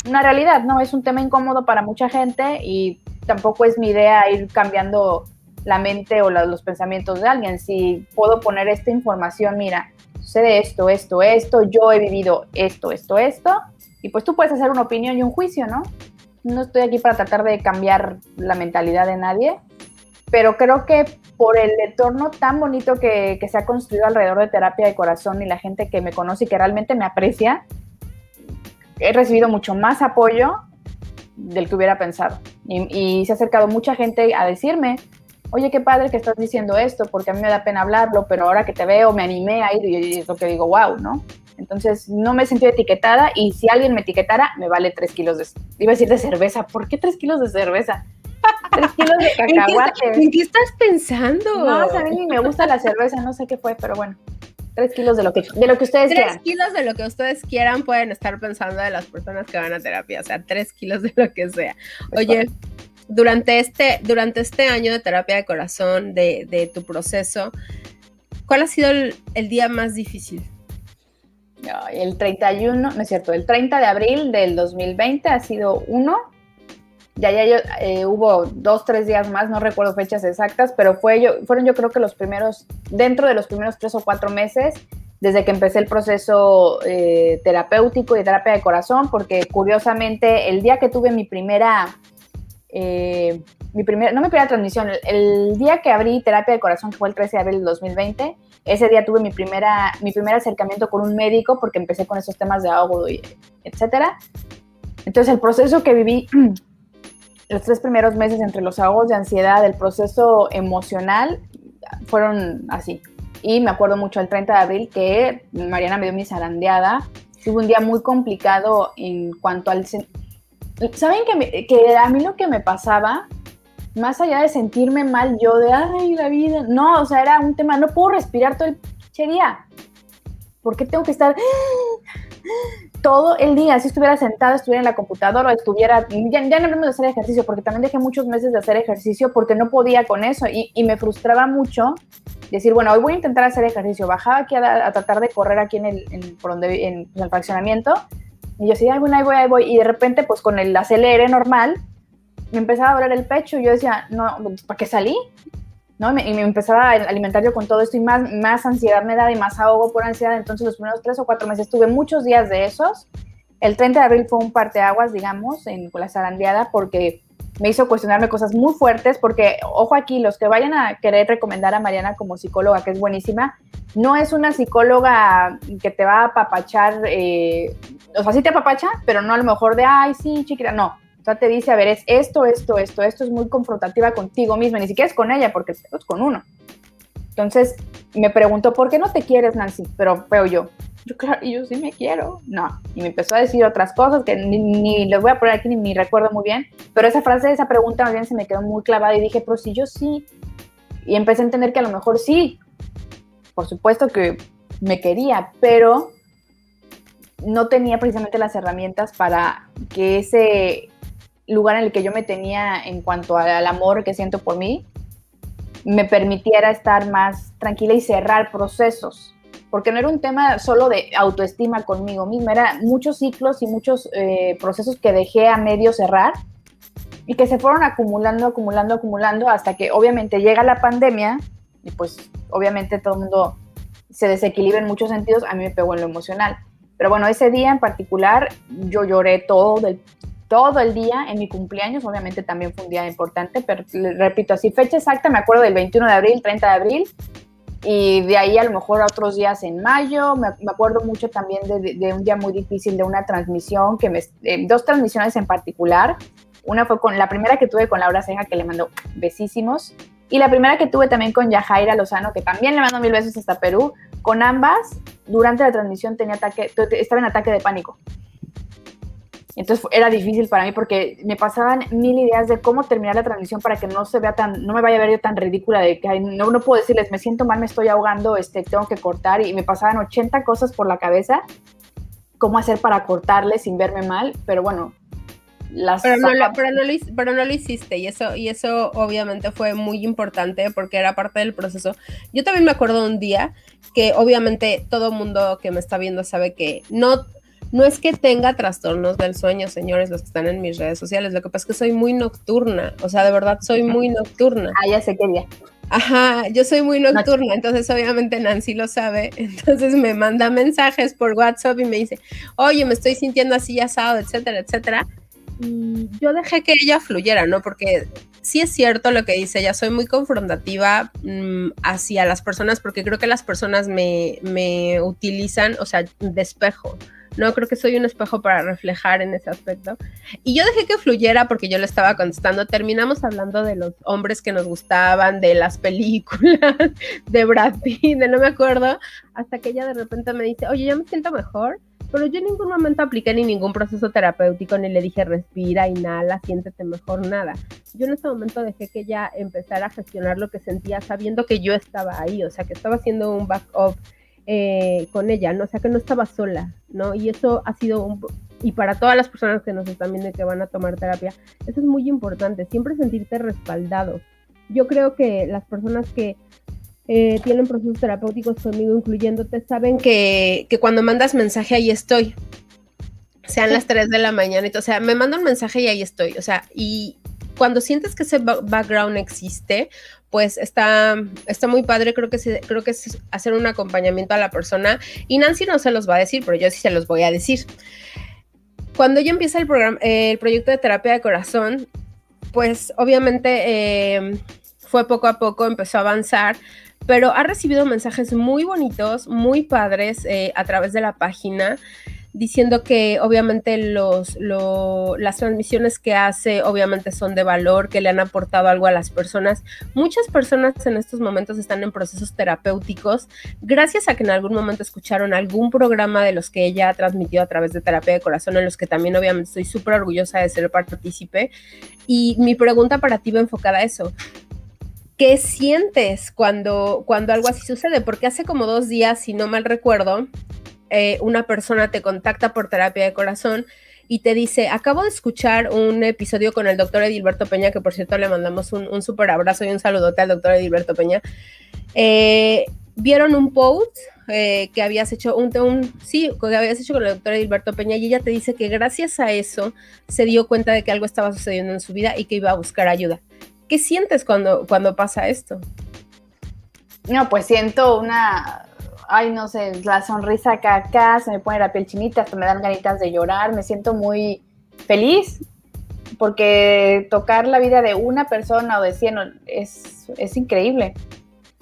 una realidad, ¿no? Es un tema incómodo para mucha gente y tampoco es mi idea ir cambiando la mente o los pensamientos de alguien. Si puedo poner esta información, mira, sucede esto, esto, esto, yo he vivido esto, esto, esto, y pues tú puedes hacer una opinión y un juicio, ¿no? No estoy aquí para tratar de cambiar la mentalidad de nadie, pero creo que por el entorno tan bonito que, se ha construido alrededor de terapia de corazón y la gente que me conoce y que realmente me aprecia, he recibido mucho más apoyo del que hubiera pensado. Y, y se ha acercado mucha gente a decirme, oye, qué padre que estás diciendo esto, porque a mí me da pena hablarlo, pero ahora que te veo me animé a ir y es lo que digo, wow, ¿no? Entonces no me sentí etiquetada y si alguien me etiquetara, me vale tres kilos de, iba a decir de cerveza, ¿por qué tres kilos de cerveza? Tres kilos de cacahuate. ¿En qué estás pensando? No, a mí ni me gusta la cerveza, no sé qué fue, pero bueno. Tres kilos de lo que, de lo que ustedes tres quieran. Tres kilos de lo que ustedes quieran pueden estar pensando de las personas que van a terapia, o sea, tres kilos de lo que sea. Pues Oye, durante este, durante este año de terapia de corazón, de, tu proceso, ¿cuál ha sido el, día más difícil? El 31, no es cierto, el 30 de abril del 2020 ha sido uno. Ya, ya yo, eh, hubo dos, tres días más, no recuerdo fechas exactas, pero fue yo, fueron yo creo que los primeros, dentro de los primeros tres o cuatro meses, desde que empecé el proceso eh, terapéutico y terapia de corazón, porque curiosamente el día que tuve mi primera eh, mi primera, no mi primera transmisión, el, día que abrí terapia de corazón, fue el 13 de abril del 2020, ese día tuve mi, primera, mi primer acercamiento con un médico porque empecé con esos temas de ahogo, y etcétera. Entonces el proceso que viví los tres primeros meses entre los ahogos de ansiedad, el proceso emocional, fueron así. Y me acuerdo mucho el 30 de abril que Mariana me dio mi zarandeada. Tuve un día muy complicado en cuanto al ¿Saben que, que a mí lo que me pasaba, más allá de sentirme mal yo de, ay, la vida, no, o sea, era un tema, no puedo respirar todo el día. ¿Por qué tengo que estar todo el día? Si estuviera sentada, estuviera en la computadora, estuviera, ya, ya no hablemos de hacer ejercicio, porque también dejé muchos meses de hacer ejercicio porque no podía con eso y, y me frustraba mucho decir, bueno, hoy voy a intentar hacer ejercicio. Bajaba aquí a, tratar de correr aquí en el, por donde, en, pues, el fraccionamiento y yo así, ay, bueno, ahí voy, ahí voy. Y de repente, pues con el acelere normal, me empezaba a doler el pecho. Y yo decía, no, ¿para qué salí? ¿No? Y me, empezaba a alimentar yo con todo esto y más, más ansiedad me da y más ahogo por ansiedad. Entonces, los primeros tres o cuatro meses tuve muchos días de esos. El 30 de abril fue un parteaguas, digamos, en, la zarandeada, porque me hizo cuestionarme cosas muy fuertes, porque, ojo aquí, los que vayan a querer recomendar a Mariana como psicóloga, que es buenísima, no es una psicóloga que te va a apapachar, eh, o sea, sí te apapacha, pero no a lo mejor de, ay, sí, chiquita, no. O sea, te dice, a ver, es esto, esto, esto, esto es muy confrontativa contigo misma, ni siquiera es con ella, porque es con uno. Entonces, me preguntó, ¿por qué no te quieres, Nancy? Pero veo yo, yo, claro, yo sí me quiero. No. Y me empezó a decir otras cosas que ni, ni les voy a poner aquí, ni, recuerdo muy bien. Pero esa frase, esa pregunta más bien se me quedó muy clavada y dije, pero si yo sí. Y empecé a entender que a lo mejor sí. Por supuesto que me quería, pero no tenía precisamente las herramientas para que ese lugar en el que yo me tenía en cuanto al amor que siento por mí, me permitiera estar más tranquila y cerrar procesos. Porque no era un tema solo de autoestima conmigo misma, era muchos ciclos y muchos eh, procesos que dejé a medio cerrar y que se fueron acumulando, acumulando, acumulando, hasta que obviamente llega la pandemia y pues obviamente todo el mundo se desequilibra en muchos sentidos, a mí me pegó en lo emocional. Pero bueno, ese día en particular yo lloré todo, del, todo el día en mi cumpleaños, obviamente también fue un día importante, pero repito, así fecha exacta, me acuerdo del 21 de abril, 30 de abril, y de ahí a lo mejor otros días en mayo, me, acuerdo mucho también de, un día muy difícil de una transmisión, que me, dos transmisiones en particular, una fue con la primera que tuve con Laura Ceja, que le mandó besísimos, y la primera que tuve también con Yajaira Lozano, que también le mando mil besos hasta Perú, con ambas, durante la transmisión tenía ataque, estaba en ataque de pánico. Entonces era difícil para mí porque me pasaban mil ideas de cómo terminar la transmisión para que no se vea tan, no me vaya a ver yo tan ridícula de que no, no puedo decirles, me siento mal, me estoy ahogando, este, tengo que cortar y me pasaban 80 cosas por la cabeza, cómo hacer para cortarle sin verme mal, pero bueno, pero, no lo, pero, no lo, pero no lo hiciste y eso, y eso obviamente fue muy importante porque era parte del proceso. Yo también me acuerdo un día que obviamente todo mundo que me está viendo sabe que no, no es que tenga trastornos del sueño, señores, los que están en mis redes sociales, lo que pasa es que soy muy nocturna, o sea, de verdad soy muy nocturna. Ah, ya sé que ya. Ajá, yo soy muy nocturna, entonces obviamente Nancy lo sabe, entonces me manda mensajes por WhatsApp y me dice, oye, me estoy sintiendo así asado, etcétera, etcétera yo dejé que ella fluyera, ¿no? Porque sí es cierto lo que dice ella, soy muy confrontativa mm, hacia las personas porque creo que las personas me, me utilizan, o sea, de espejo. No, creo que soy un espejo para reflejar en ese aspecto. Y yo dejé que fluyera porque yo le estaba contestando. Terminamos hablando de los hombres que nos gustaban, de las películas, de Brad Pitt, de no me acuerdo, hasta que ella de repente me dice, oye, ya me siento mejor pero yo en ningún momento apliqué ni ningún proceso terapéutico, ni le dije respira, inhala, siéntete mejor, nada. Yo en ese momento dejé que ella empezara a gestionar lo que sentía sabiendo que yo estaba ahí, o sea, que estaba haciendo un backup eh, con ella, ¿no? O sea, que no estaba sola, ¿no? Y eso ha sido un... Y para todas las personas que nos están viendo y que van a tomar terapia, eso es muy importante, siempre sentirte respaldado. Yo creo que las personas que eh, tienen procesos terapéuticos conmigo, incluyéndote, saben que, cuando mandas mensaje ahí estoy. Sean las 3 de la mañana, o sea, me manda un mensaje y ahí estoy. O sea, y cuando sientes que ese background existe, pues está, está muy padre. Creo que, creo que es hacer un acompañamiento a la persona. Y Nancy no se los va a decir, pero yo sí se los voy a decir. Cuando yo empieza el, programa, el proyecto de terapia de corazón, pues obviamente eh, fue poco a poco, empezó a avanzar pero ha recibido mensajes muy bonitos, muy padres eh, a través de la página diciendo que obviamente los, las transmisiones que hace obviamente son de valor, que le han aportado algo a las personas. Muchas personas en estos momentos están en procesos terapéuticos gracias a que en algún momento escucharon algún programa de los que ella ha transmitido a través de terapia de corazón, en los que también obviamente estoy súper orgullosa de ser partícipe. Y mi pregunta para ti va enfocada a eso. ¿Qué sientes cuando, cuando algo así sucede? Porque hace como dos días, si no mal recuerdo, eh, una persona te contacta por terapia de corazón y te dice, acabo de escuchar un episodio con el doctor Edilberto Peña, que por cierto le mandamos un, un súper abrazo y un saludote al doctor Edilberto Peña. Eh, vieron un post eh, que habías hecho, un, un, sí, que habías hecho con el doctor Edilberto Peña y ella te dice que gracias a eso se dio cuenta de que algo estaba sucediendo en su vida y que iba a buscar ayuda. ¿Qué sientes cuando, cuando pasa esto? No, pues siento una, ay, no sé, la sonrisa acá, acá, se me pone la piel chinita, hasta me dan ganitas de llorar, me siento muy feliz porque tocar la vida de una persona o de cien es, es increíble.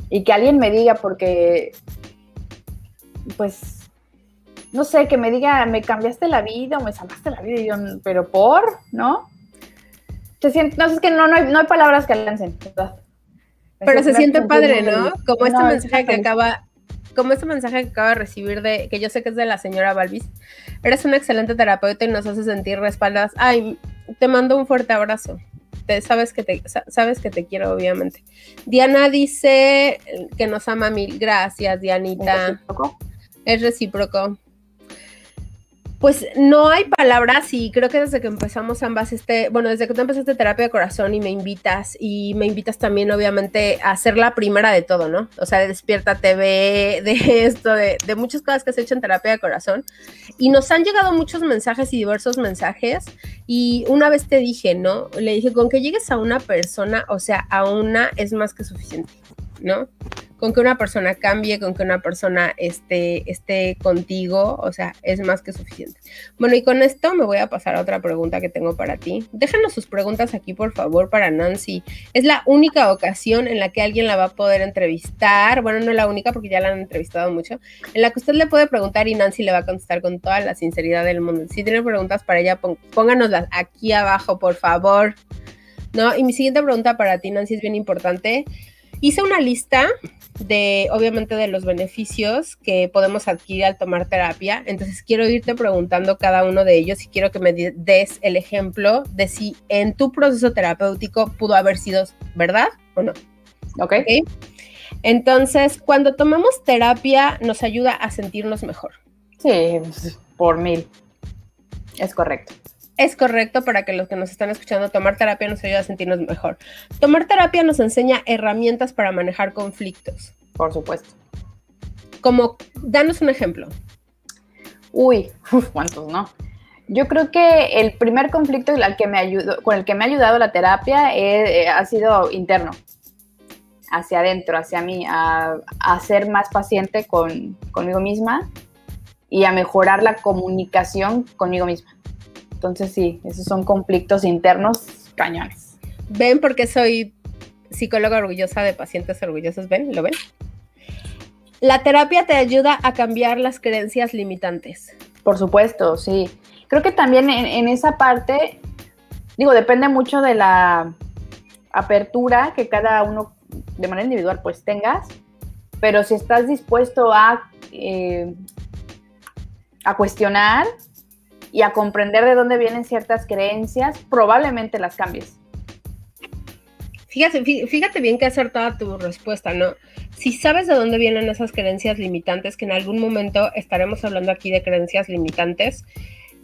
Y que alguien me diga, porque, pues, no sé, que me diga, me cambiaste la vida o me salvaste la vida, y yo, pero por, ¿no? No, es que no, no, hay, palabras que lancen, Pero se siente padre, ¿no? Como este mensaje que acaba, como este mensaje que acaba de recibir de, que yo sé que es de la señora Balvis, eres una excelente terapeuta y nos hace sentir respaldas. Ay, te mando un fuerte abrazo. Te, sabes que te sabes que te quiero obviamente. Diana dice que nos ama mil. Gracias, Dianita. ¿Es recíproco? Es recíproco. Pues no hay palabras y creo que desde que empezamos ambas este, bueno, desde que tú empezaste terapia de corazón y me invitas y me invitas también obviamente a ser la primera de todo, ¿no? O sea, de Despierta TV, de esto, de, de muchas cosas que has hecho en terapia de corazón y nos han llegado muchos mensajes y diversos mensajes y una vez te dije, ¿no? Le dije, con que llegues a una persona, o sea, a una es más que suficiente, ¿no? con que una persona cambie, con que una persona esté, esté contigo, o sea, es más que suficiente. Bueno, y con esto me voy a pasar a otra pregunta que tengo para ti. Déjanos sus preguntas aquí, por favor, para Nancy. Es la única ocasión en la que alguien la va a poder entrevistar, bueno, no la única porque ya la han entrevistado mucho, en la que usted le puede preguntar y Nancy le va a contestar con toda la sinceridad del mundo. Si tiene preguntas para ella, pónganoslas aquí abajo, por favor. ¿No? Y mi siguiente pregunta para ti, Nancy, es bien importante. Hice una lista de, obviamente, de los beneficios que podemos adquirir al tomar terapia. Entonces, quiero irte preguntando cada uno de ellos y quiero que me des el ejemplo de si en tu proceso terapéutico pudo haber sido verdad o no. Ok. Entonces, cuando tomamos terapia, nos ayuda a sentirnos mejor. Sí, por mil. Es correcto es correcto para que los que nos están escuchando, tomar terapia nos ayuda a sentirnos mejor. Tomar terapia nos enseña herramientas para manejar conflictos. Por supuesto. Como, danos un ejemplo. Uy, cuántos, ¿no? Yo creo que el primer conflicto que me ayudó, con el que me ha ayudado la terapia eh, ha sido interno, hacia adentro, hacia mí, a, a ser más paciente con, conmigo misma y a mejorar la comunicación conmigo misma. Entonces sí, esos son conflictos internos cañones. ¿Ven por qué soy psicóloga orgullosa de pacientes orgullosos? ¿Ven? ¿Lo ven? La terapia te ayuda a cambiar las creencias limitantes. Por supuesto, sí. Creo que también en, esa parte, digo, depende mucho de la apertura que cada uno de manera individual pues tengas, pero si estás dispuesto a, eh, a cuestionar, y a comprender de dónde vienen ciertas creencias, probablemente las cambies. Fíjate, fíjate bien que acertada tu respuesta, ¿no? Si sabes de dónde vienen esas creencias limitantes, que en algún momento estaremos hablando aquí de creencias limitantes,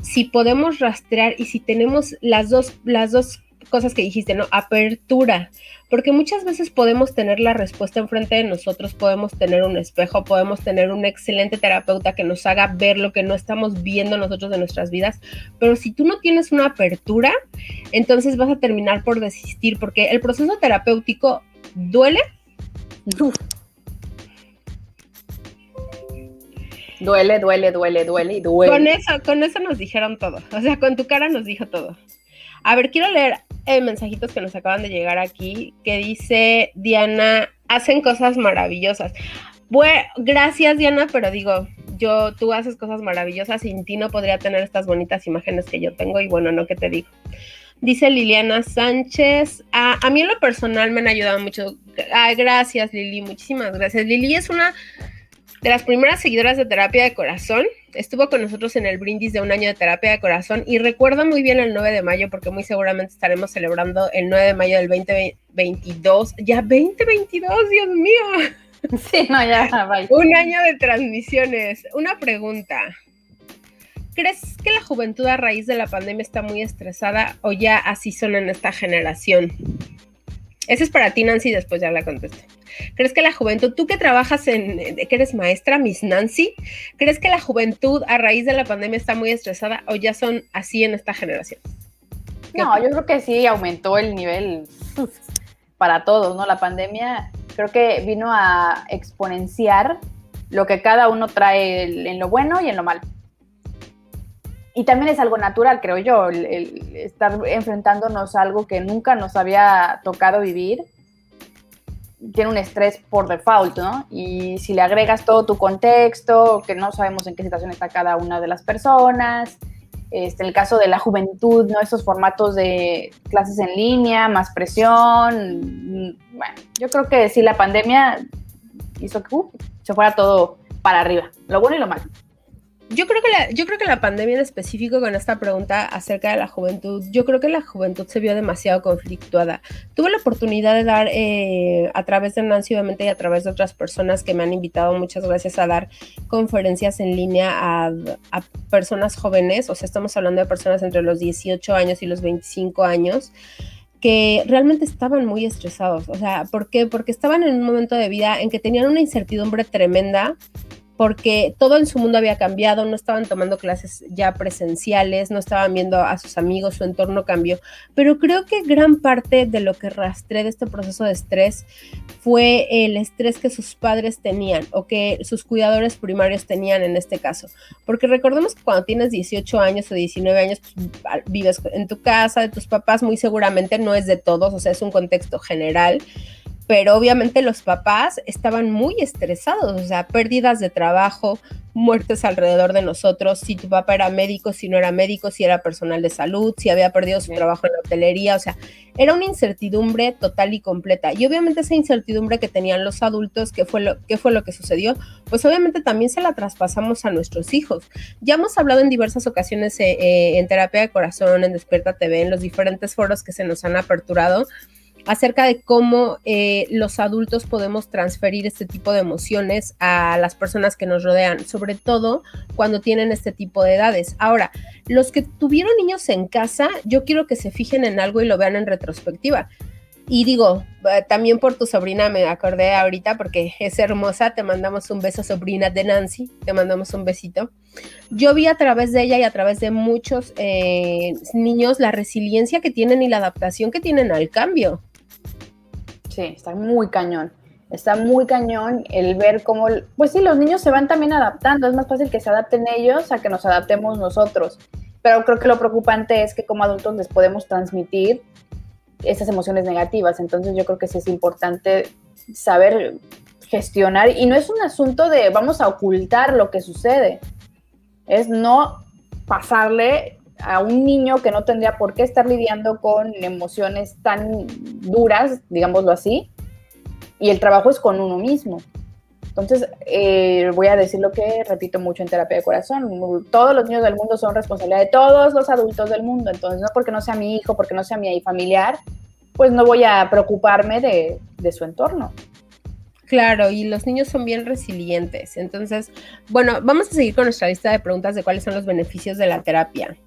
si podemos rastrear y si tenemos las dos, las dos cosas que dijiste, ¿no? Apertura, porque muchas veces podemos tener la respuesta enfrente de nosotros, podemos tener un espejo, podemos tener un excelente terapeuta que nos haga ver lo que no estamos viendo nosotros de nuestras vidas, pero si tú no tienes una apertura, entonces vas a terminar por desistir, porque el proceso terapéutico duele. Duele, duele, duele, duele y duele. Con eso, con eso nos dijeron todo. O sea, con tu cara nos dijo todo. A ver, quiero leer eh, mensajitos que nos acaban de llegar aquí, que dice Diana, hacen cosas maravillosas. Bueno, gracias Diana, pero digo, yo, tú haces cosas maravillosas, sin ti no podría tener estas bonitas imágenes que yo tengo y bueno, no que te digo. Dice Liliana Sánchez, a, mí en lo personal me han ayudado mucho. Ay, gracias Lili, muchísimas gracias. Lili es una de las primeras seguidoras de terapia de corazón. Estuvo con nosotros en el brindis de un año de terapia de corazón y recuerdo muy bien el 9 de mayo porque muy seguramente estaremos celebrando el 9 de mayo del 2022. Ya 2022, Dios mío. Sí, no, ya, bye. Un año de transmisiones. Una pregunta. ¿Crees que la juventud a raíz de la pandemia está muy estresada o ya así son en esta generación? Esa es para ti, Nancy, después ya la contesto. ¿Crees que la juventud, tú que trabajas en, que eres maestra, Miss Nancy, ¿crees que la juventud a raíz de la pandemia está muy estresada o ya son así en esta generación? No, yo creo que sí aumentó el nivel para todos, ¿no? La pandemia creo que vino a exponenciar lo que cada uno trae en lo bueno y en lo malo y también es algo natural, creo yo, el, estar enfrentándonos a algo que nunca nos había tocado vivir. Tiene un estrés por default, ¿no? Y si le agregas todo tu contexto, que no sabemos en qué situación está cada una de las personas, este, el caso de la juventud, ¿no? Esos formatos de clases en línea, más presión. Bueno, yo creo que sí, la pandemia hizo que uh, se fuera todo para arriba, lo bueno y lo malo. Yo creo, que la, yo creo que la pandemia en específico con esta pregunta acerca de la juventud, yo creo que la juventud se vio demasiado conflictuada. Tuve la oportunidad de dar eh, a través de Nancy, obviamente, y a través de otras personas que me han invitado, muchas gracias, a dar conferencias en línea a, a personas jóvenes, o sea, estamos hablando de personas entre los 18 años y los 25 años que realmente estaban muy estresados. O sea, ¿por qué? Porque estaban en un momento de vida en que tenían una incertidumbre tremenda porque todo en su mundo había cambiado, no estaban tomando clases ya presenciales, no estaban viendo a sus amigos, su entorno cambió. Pero creo que gran parte de lo que rastré de este proceso de estrés fue el estrés que sus padres tenían o que sus cuidadores primarios tenían en este caso. Porque recordemos que cuando tienes 18 años o 19 años, pues, vives en tu casa, de tus papás, muy seguramente no es de todos, o sea, es un contexto general pero obviamente los papás estaban muy estresados, o sea, pérdidas de trabajo, muertes alrededor de nosotros, si tu papá era médico, si no era médico, si era personal de salud, si había perdido su trabajo en la hotelería, o sea, era una incertidumbre total y completa. Y obviamente esa incertidumbre que tenían los adultos, ¿qué fue lo, qué fue lo que sucedió? Pues obviamente también se la traspasamos a nuestros hijos. Ya hemos hablado en diversas ocasiones eh, eh, en Terapia de Corazón, en Despierta TV, en los diferentes foros que se nos han aperturado, acerca de cómo eh, los adultos podemos transferir este tipo de emociones a las personas que nos rodean, sobre todo cuando tienen este tipo de edades. Ahora, los que tuvieron niños en casa, yo quiero que se fijen en algo y lo vean en retrospectiva. Y digo, eh, también por tu sobrina me acordé ahorita porque es hermosa, te mandamos un beso sobrina de Nancy, te mandamos un besito. Yo vi a través de ella y a través de muchos eh, niños la resiliencia que tienen y la adaptación que tienen al cambio. Sí, está muy cañón. Está muy cañón el ver cómo, pues sí, los niños se van también adaptando. Es más fácil que se adapten ellos a que nos adaptemos nosotros. Pero creo que lo preocupante es que como adultos les podemos transmitir esas emociones negativas. Entonces yo creo que sí es importante saber gestionar. Y no es un asunto de vamos a ocultar lo que sucede. Es no pasarle a un niño que no tendría por qué estar lidiando con emociones tan duras, digámoslo así, y el trabajo es con uno mismo. Entonces, eh, voy a decir lo que repito mucho en terapia de corazón, todos los niños del mundo son responsabilidad de todos los adultos del mundo, entonces no porque no sea mi hijo, porque no sea mi familiar, pues no voy a preocuparme de, de su entorno. Claro, y los niños son bien resilientes. Entonces, bueno, vamos a seguir con nuestra lista de preguntas de cuáles son los beneficios de la terapia.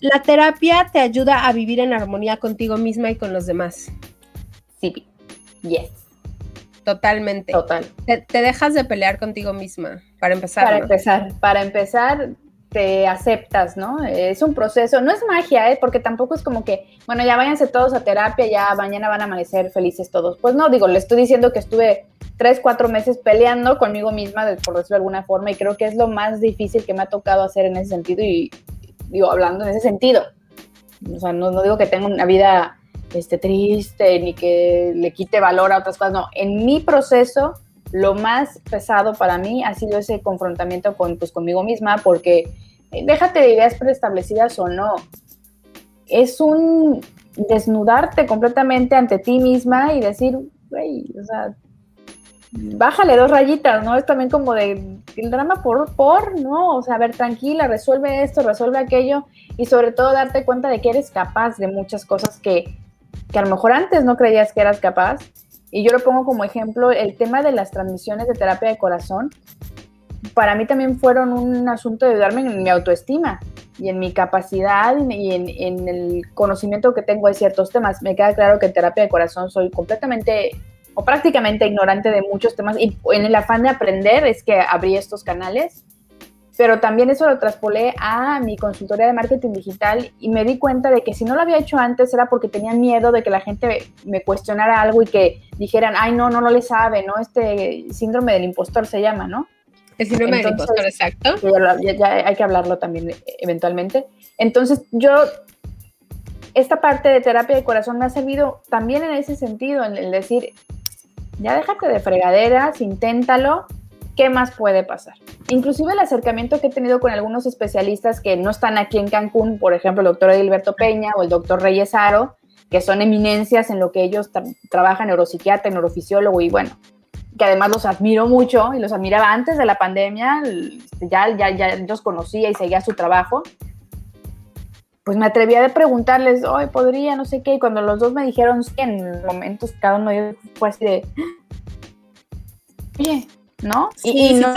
La terapia te ayuda a vivir en armonía contigo misma y con los demás. Sí, yes. Totalmente. Total. Te, dejas de pelear contigo misma, para empezar. Para empezar, para empezar, te aceptas, ¿no? Es un proceso, no es magia, ¿eh? Porque tampoco es como que, bueno, ya váyanse todos a terapia, ya mañana van a amanecer felices todos. Pues no, digo, le estoy diciendo que estuve tres, cuatro meses peleando conmigo misma, por decirlo de alguna forma, y creo que es lo más difícil que me ha tocado hacer en ese sentido y digo, hablando en ese sentido. O sea, no, digo que tenga una vida este, triste ni que le quite valor a otras cosas, no. En mi proceso, lo más pesado para mí ha sido ese confrontamiento con, pues, conmigo misma, porque eh, déjate de ideas preestablecidas o no. Es un desnudarte completamente ante ti misma y decir, güey, o sea, bájale dos rayitas, ¿no? Es también como de el drama por, por, ¿no? O sea, a ver, tranquila, resuelve esto, resuelve aquello y sobre todo darte cuenta de que eres capaz de muchas cosas que, que a lo mejor antes no creías que eras capaz. Y yo lo pongo como ejemplo, el tema de las transmisiones de terapia de corazón, para mí también fueron un asunto de ayudarme en mi autoestima y en mi capacidad y en, en, el conocimiento que tengo de ciertos temas. Me queda claro que en terapia de corazón soy completamente o prácticamente ignorante de muchos temas y en el afán de aprender es que abrí estos canales, pero también eso lo traspolé a mi consultoría de marketing digital y me di cuenta de que si no lo había hecho antes era porque tenía miedo de que la gente me cuestionara algo y que dijeran, ay, no, no, no le sabe, ¿no? Este síndrome del impostor se llama, ¿no? El síndrome del impostor, exacto. Ya, ya hay que hablarlo también eventualmente. Entonces, yo esta parte de terapia de corazón me ha servido también en ese sentido, en el decir, ya déjate de fregaderas, inténtalo, ¿qué más puede pasar? Inclusive el acercamiento que he tenido con algunos especialistas que no están aquí en Cancún, por ejemplo, el doctor Edilberto Peña o el doctor Reyes Aro, que son eminencias en lo que ellos trabajan, neuropsiquiatra, neurofisiólogo y bueno, que además los admiro mucho y los admiraba antes de la pandemia, ya, ya, ya los conocía y seguía su trabajo, pues me atrevía a preguntarles, hoy podría, no sé qué, y cuando los dos me dijeron sí, en momentos cada uno fue así de, oye, ¿no? y, no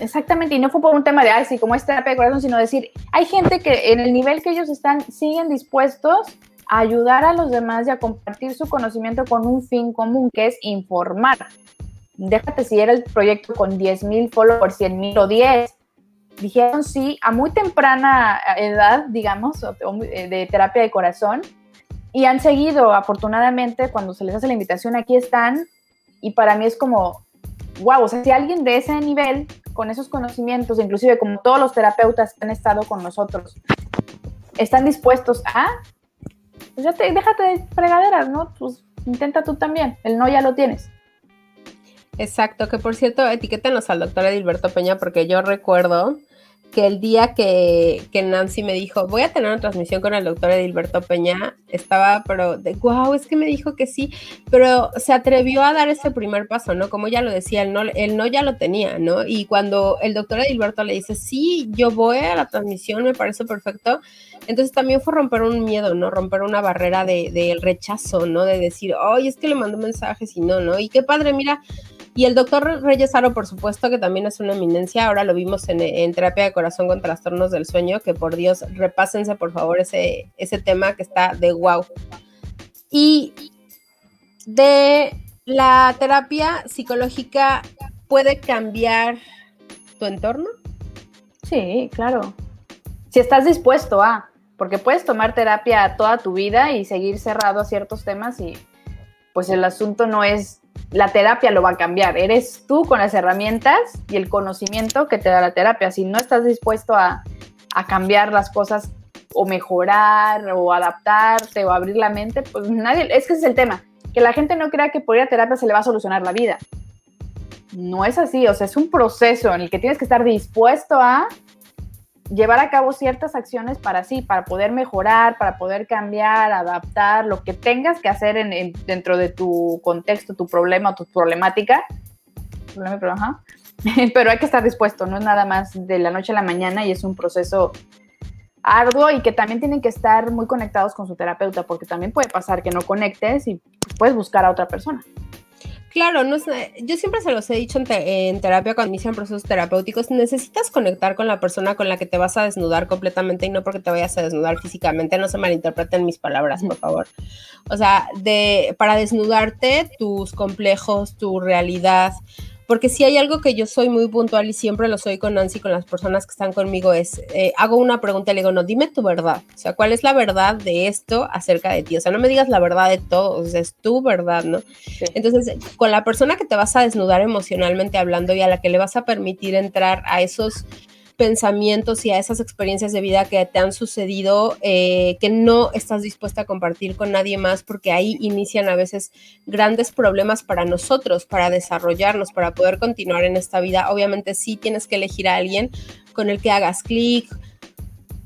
exactamente, y no fue por un tema de, ay, sí, como es terapia de corazón, sino decir, hay gente que en el nivel que ellos están, siguen dispuestos a ayudar a los demás y a compartir su conocimiento con un fin común, que es informar. Déjate si era el proyecto con 10 mil followers, 100 mil o 10, dijeron sí a muy temprana edad, digamos, eh, de terapia de corazón, y han seguido, afortunadamente, cuando se les hace la invitación, aquí están, y para mí es como, wow, o sea, si alguien de ese nivel, con esos conocimientos, inclusive como todos los terapeutas que han estado con nosotros, están dispuestos a, pues ya te, déjate de fregaderas, ¿no? Pues intenta tú también, el no ya lo tienes. Exacto, que por cierto, etiquétenos al doctor Edilberto Peña porque yo recuerdo que el día que, Nancy me dijo, voy a tener una transmisión con el doctor Edilberto Peña, estaba, pero de wow, es que me dijo que sí, pero se atrevió a dar ese primer paso, ¿no? Como ya lo decía, él no, él no ya lo tenía, ¿no? Y cuando el doctor Edilberto le dice, sí, yo voy a la transmisión, me parece perfecto, entonces también fue romper un miedo, ¿no? Romper una barrera del de, rechazo, ¿no? De decir, oye, es que le mando mensajes y no, ¿no? Y qué padre, mira, y el doctor Reyes Aro, por supuesto, que también es una eminencia. Ahora lo vimos en, terapia de corazón con trastornos del sueño, que por Dios, repásense por favor ese, ese tema que está de wow. Y de la terapia psicológica puede cambiar tu entorno. Sí, claro. Si estás dispuesto a, porque puedes tomar terapia toda tu vida y seguir cerrado a ciertos temas y pues el asunto no es la terapia lo va a cambiar. Eres tú con las herramientas y el conocimiento que te da la terapia. Si no estás dispuesto a, cambiar las cosas o mejorar o adaptarte o abrir la mente, pues nadie, es que ese es el tema, que la gente no crea que por ir a terapia se le va a solucionar la vida. No es así, o sea, es un proceso en el que tienes que estar dispuesto a llevar a cabo ciertas acciones para sí, para poder mejorar, para poder cambiar, adaptar, lo que tengas que hacer en, dentro de tu contexto, tu problema o tu problemática. Pero hay que estar dispuesto, no es nada más de la noche a la mañana y es un proceso arduo y que también tienen que estar muy conectados con su terapeuta, porque también puede pasar que no conectes y puedes buscar a otra persona. Claro, no yo siempre se los he dicho en, terapia cuando inician procesos terapéuticos, necesitas conectar con la persona con la que te vas a desnudar completamente y no porque te vayas a desnudar físicamente, no se malinterpreten mis palabras, por favor. O sea, de, para desnudarte tus complejos, tu realidad, porque si hay algo que yo soy muy puntual y siempre lo soy con Nancy, con las personas que están conmigo, es, eh, hago una pregunta y le digo, no, dime tu verdad, o sea, ¿cuál es la verdad de esto acerca de ti? O sea, no me digas la verdad de todo, o sea, es tu verdad, ¿no? Entonces, con la persona que te vas a desnudar emocionalmente hablando y a la que le vas a permitir entrar a esos pensamientos y a esas experiencias de vida que te han sucedido eh, que no estás dispuesta a compartir con nadie más porque ahí inician a veces grandes problemas para nosotros, para desarrollarnos, para poder continuar en esta vida. Obviamente sí tienes que elegir a alguien con el que hagas clic.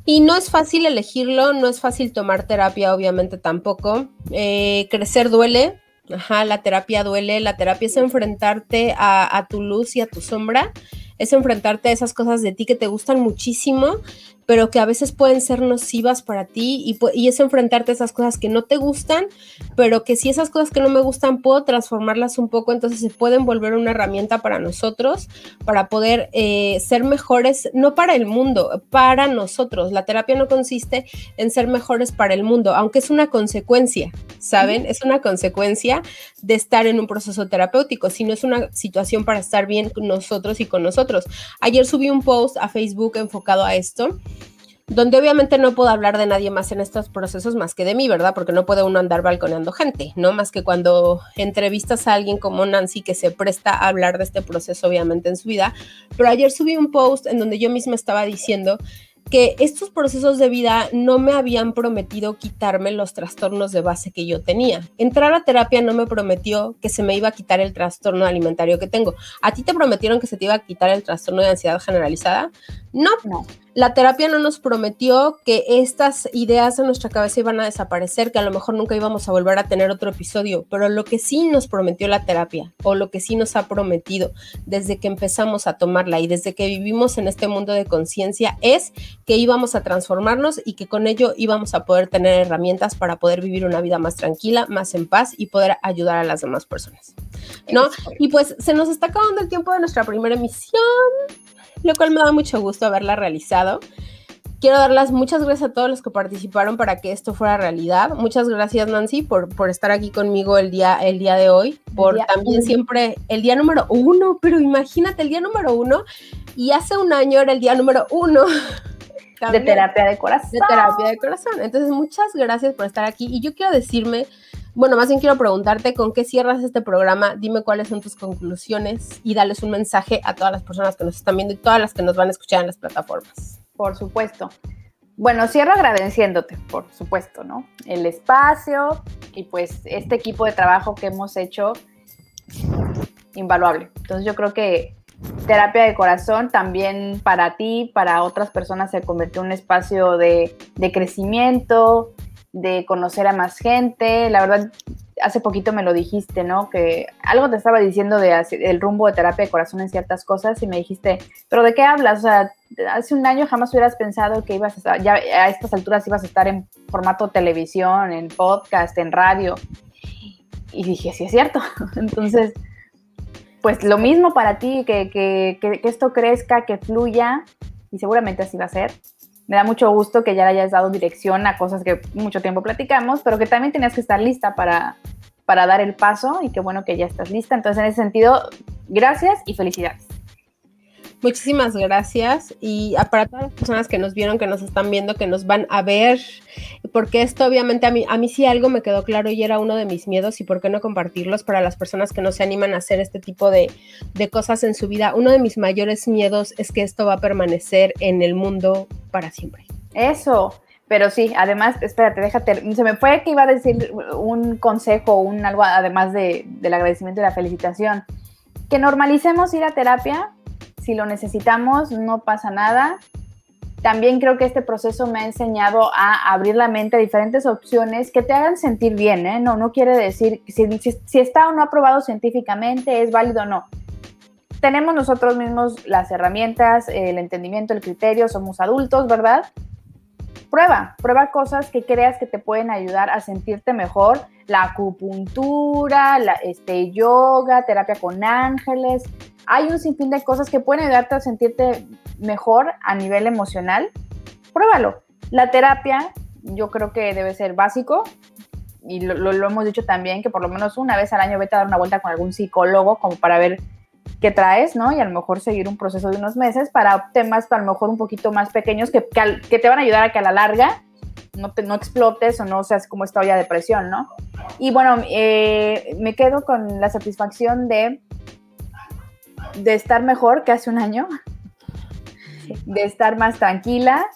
Y no es fácil elegirlo, no es fácil tomar terapia, obviamente tampoco. Eh, crecer duele, Ajá, la terapia duele, la terapia es enfrentarte a, a, tu luz y a tu sombra es enfrentarte a esas cosas de ti que te gustan muchísimo, pero que a veces pueden ser nocivas para ti y, y, es enfrentarte a esas cosas que no te gustan, pero que si esas cosas que no me gustan puedo transformarlas un poco, entonces se pueden volver una herramienta para nosotros, para poder eh, ser mejores, no para el mundo, para nosotros. La terapia no consiste en ser mejores para el mundo, aunque es una consecuencia, ¿saben? Es una consecuencia de estar en un proceso terapéutico, sino es una situación para estar bien con nosotros y con nosotros. Ayer subí un post a Facebook enfocado a esto donde obviamente no puedo hablar de nadie más en estos procesos más que de mí, ¿verdad? Porque no puede uno andar balconeando gente, ¿no? Más que cuando entrevistas a alguien como Nancy que se presta a hablar de este proceso obviamente en su vida. Pero ayer subí un post en donde yo misma estaba diciendo que estos procesos de vida no me habían prometido quitarme los trastornos de base que yo tenía. Entrar a terapia no me prometió que se me iba a quitar el trastorno alimentario que tengo. ¿A ti te prometieron que se te iba a quitar el trastorno de ansiedad generalizada? No. no. La terapia no nos prometió que estas ideas de nuestra cabeza iban a desaparecer, que a lo mejor nunca íbamos a volver a tener otro episodio, pero lo que sí nos prometió la terapia o lo que sí nos ha prometido desde que empezamos a tomarla y desde que vivimos en este mundo de conciencia es que íbamos a transformarnos y que con ello íbamos a poder tener herramientas para poder vivir una vida más tranquila, más en paz y poder ayudar a las demás personas. ¿No? Y pues se nos está acabando el tiempo de nuestra primera emisión lo cual me da mucho gusto haberla realizado. Quiero dar las muchas gracias a todos los que participaron para que esto fuera realidad. Muchas gracias, Nancy, por, por estar aquí conmigo el día, el día de hoy, por también siempre el día número uno, pero imagínate el día número uno y hace un año era el día número uno. de terapia de corazón. De terapia de corazón. Entonces, muchas gracias por estar aquí y yo quiero decirme bueno, más bien quiero preguntarte con qué cierras este programa, dime cuáles son tus conclusiones y dales un mensaje a todas las personas que nos están viendo y todas las que nos van a escuchar en las plataformas. Por supuesto. Bueno, cierro agradeciéndote, por supuesto, ¿no? El espacio y pues este equipo de trabajo que hemos hecho, invaluable. Entonces yo creo que terapia de corazón también para ti, para otras personas se convirtió en un espacio de, de crecimiento, de conocer a más gente. La verdad, hace poquito me lo dijiste, ¿no? Que algo te estaba diciendo de el rumbo de terapia de corazón en ciertas cosas y me dijiste, pero ¿de qué hablas? O sea, hace un año jamás hubieras pensado que ibas a ya a estas alturas ibas a estar en formato televisión, en podcast, en radio. Y dije, sí es cierto. Entonces, pues lo mismo para ti, que, que, que esto crezca, que fluya, y seguramente así va a ser me da mucho gusto que ya le hayas dado dirección a cosas que mucho tiempo platicamos, pero que también tenías que estar lista para, para dar el paso y qué bueno que ya estás lista. Entonces, en ese sentido, gracias y felicidades. Muchísimas gracias y para todas las personas que nos vieron, que nos están viendo, que nos van a ver, porque esto obviamente a mí, a mí sí algo me quedó claro y era uno de mis miedos y por qué no compartirlos para las personas que no se animan a hacer este tipo de, de cosas en su vida. Uno de mis mayores miedos es que esto va a permanecer en el mundo para siempre. Eso, pero sí, además, espérate, déjate, se me fue que iba a decir un consejo, un algo además de, del agradecimiento y la felicitación. Que normalicemos ir a terapia si lo necesitamos, no pasa nada. También creo que este proceso me ha enseñado a abrir la mente a diferentes opciones que te hagan sentir bien, ¿eh? No, no quiere decir si, si, está o no aprobado científicamente, es válido o no. Tenemos nosotros mismos las herramientas, el entendimiento, el criterio, somos adultos, ¿verdad? Prueba, prueba cosas que creas que te pueden ayudar a sentirte mejor. La acupuntura, la, este, yoga, terapia con ángeles, hay un sinfín de cosas que pueden ayudarte a sentirte mejor a nivel emocional. Pruébalo. La terapia yo creo que debe ser básico y lo, hemos dicho también que por lo menos una vez al año vete a dar una vuelta con algún psicólogo como para ver qué traes, ¿no? Y a lo mejor seguir un proceso de unos meses para temas a lo mejor un poquito más pequeños que, que, te van a ayudar a que a la larga no, te, no explotes o no seas como esta olla de presión, ¿no? Y bueno, eh, me quedo con la satisfacción de de estar mejor que hace un año, de estar más tranquila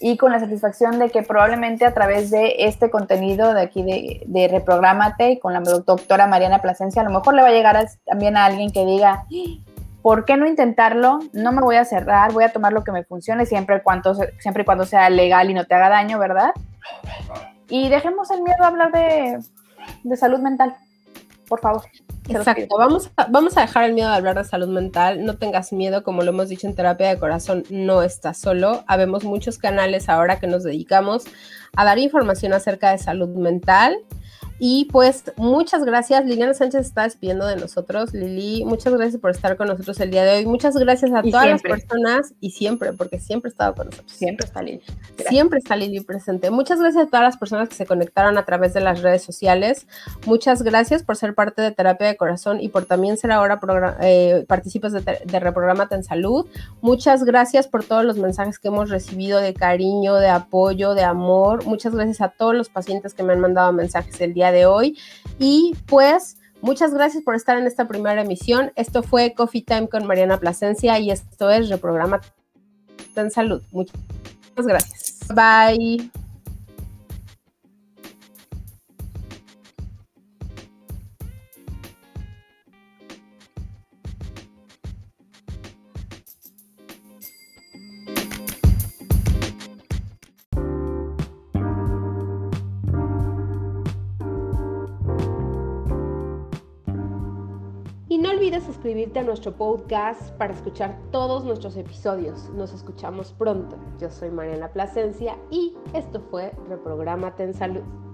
y con la satisfacción de que probablemente a través de este contenido de aquí de, de Reprográmate y con la doctora Mariana Plasencia, a lo mejor le va a llegar también a alguien que diga, ¿por qué no intentarlo? No me voy a cerrar, voy a tomar lo que me funcione siempre, cuando, siempre y cuando sea legal y no te haga daño, ¿verdad? Y dejemos el miedo a hablar de, de salud mental, por favor. Exacto, vamos a, vamos a dejar el miedo de hablar de salud mental, no tengas miedo, como lo hemos dicho en terapia de corazón, no estás solo, habemos muchos canales ahora que nos dedicamos a dar información acerca de salud mental y pues muchas gracias. Liliana Sánchez está despidiendo de nosotros. Lili, muchas gracias por estar con nosotros el día de hoy. Muchas gracias a todas las personas y siempre, porque siempre ha estado con nosotros. Siempre está Lili. Siempre está Lili presente. Muchas gracias a todas las personas que se conectaron a través de las redes sociales. Muchas gracias por ser parte de Terapia de Corazón y por también ser ahora eh, participas de, de Reprogramate en Salud. Muchas gracias por todos los mensajes que hemos recibido de cariño, de apoyo, de amor. Muchas gracias a todos los pacientes que me han mandado mensajes el día de hoy. Y pues muchas gracias por estar en esta primera emisión. Esto fue Coffee Time con Mariana Plasencia y esto es Reprograma en Salud. Muchas gracias. Bye. Suscribirte a nuestro podcast para escuchar todos nuestros episodios. Nos escuchamos pronto. Yo soy Mariana Plasencia y esto fue Reprogramate en Salud.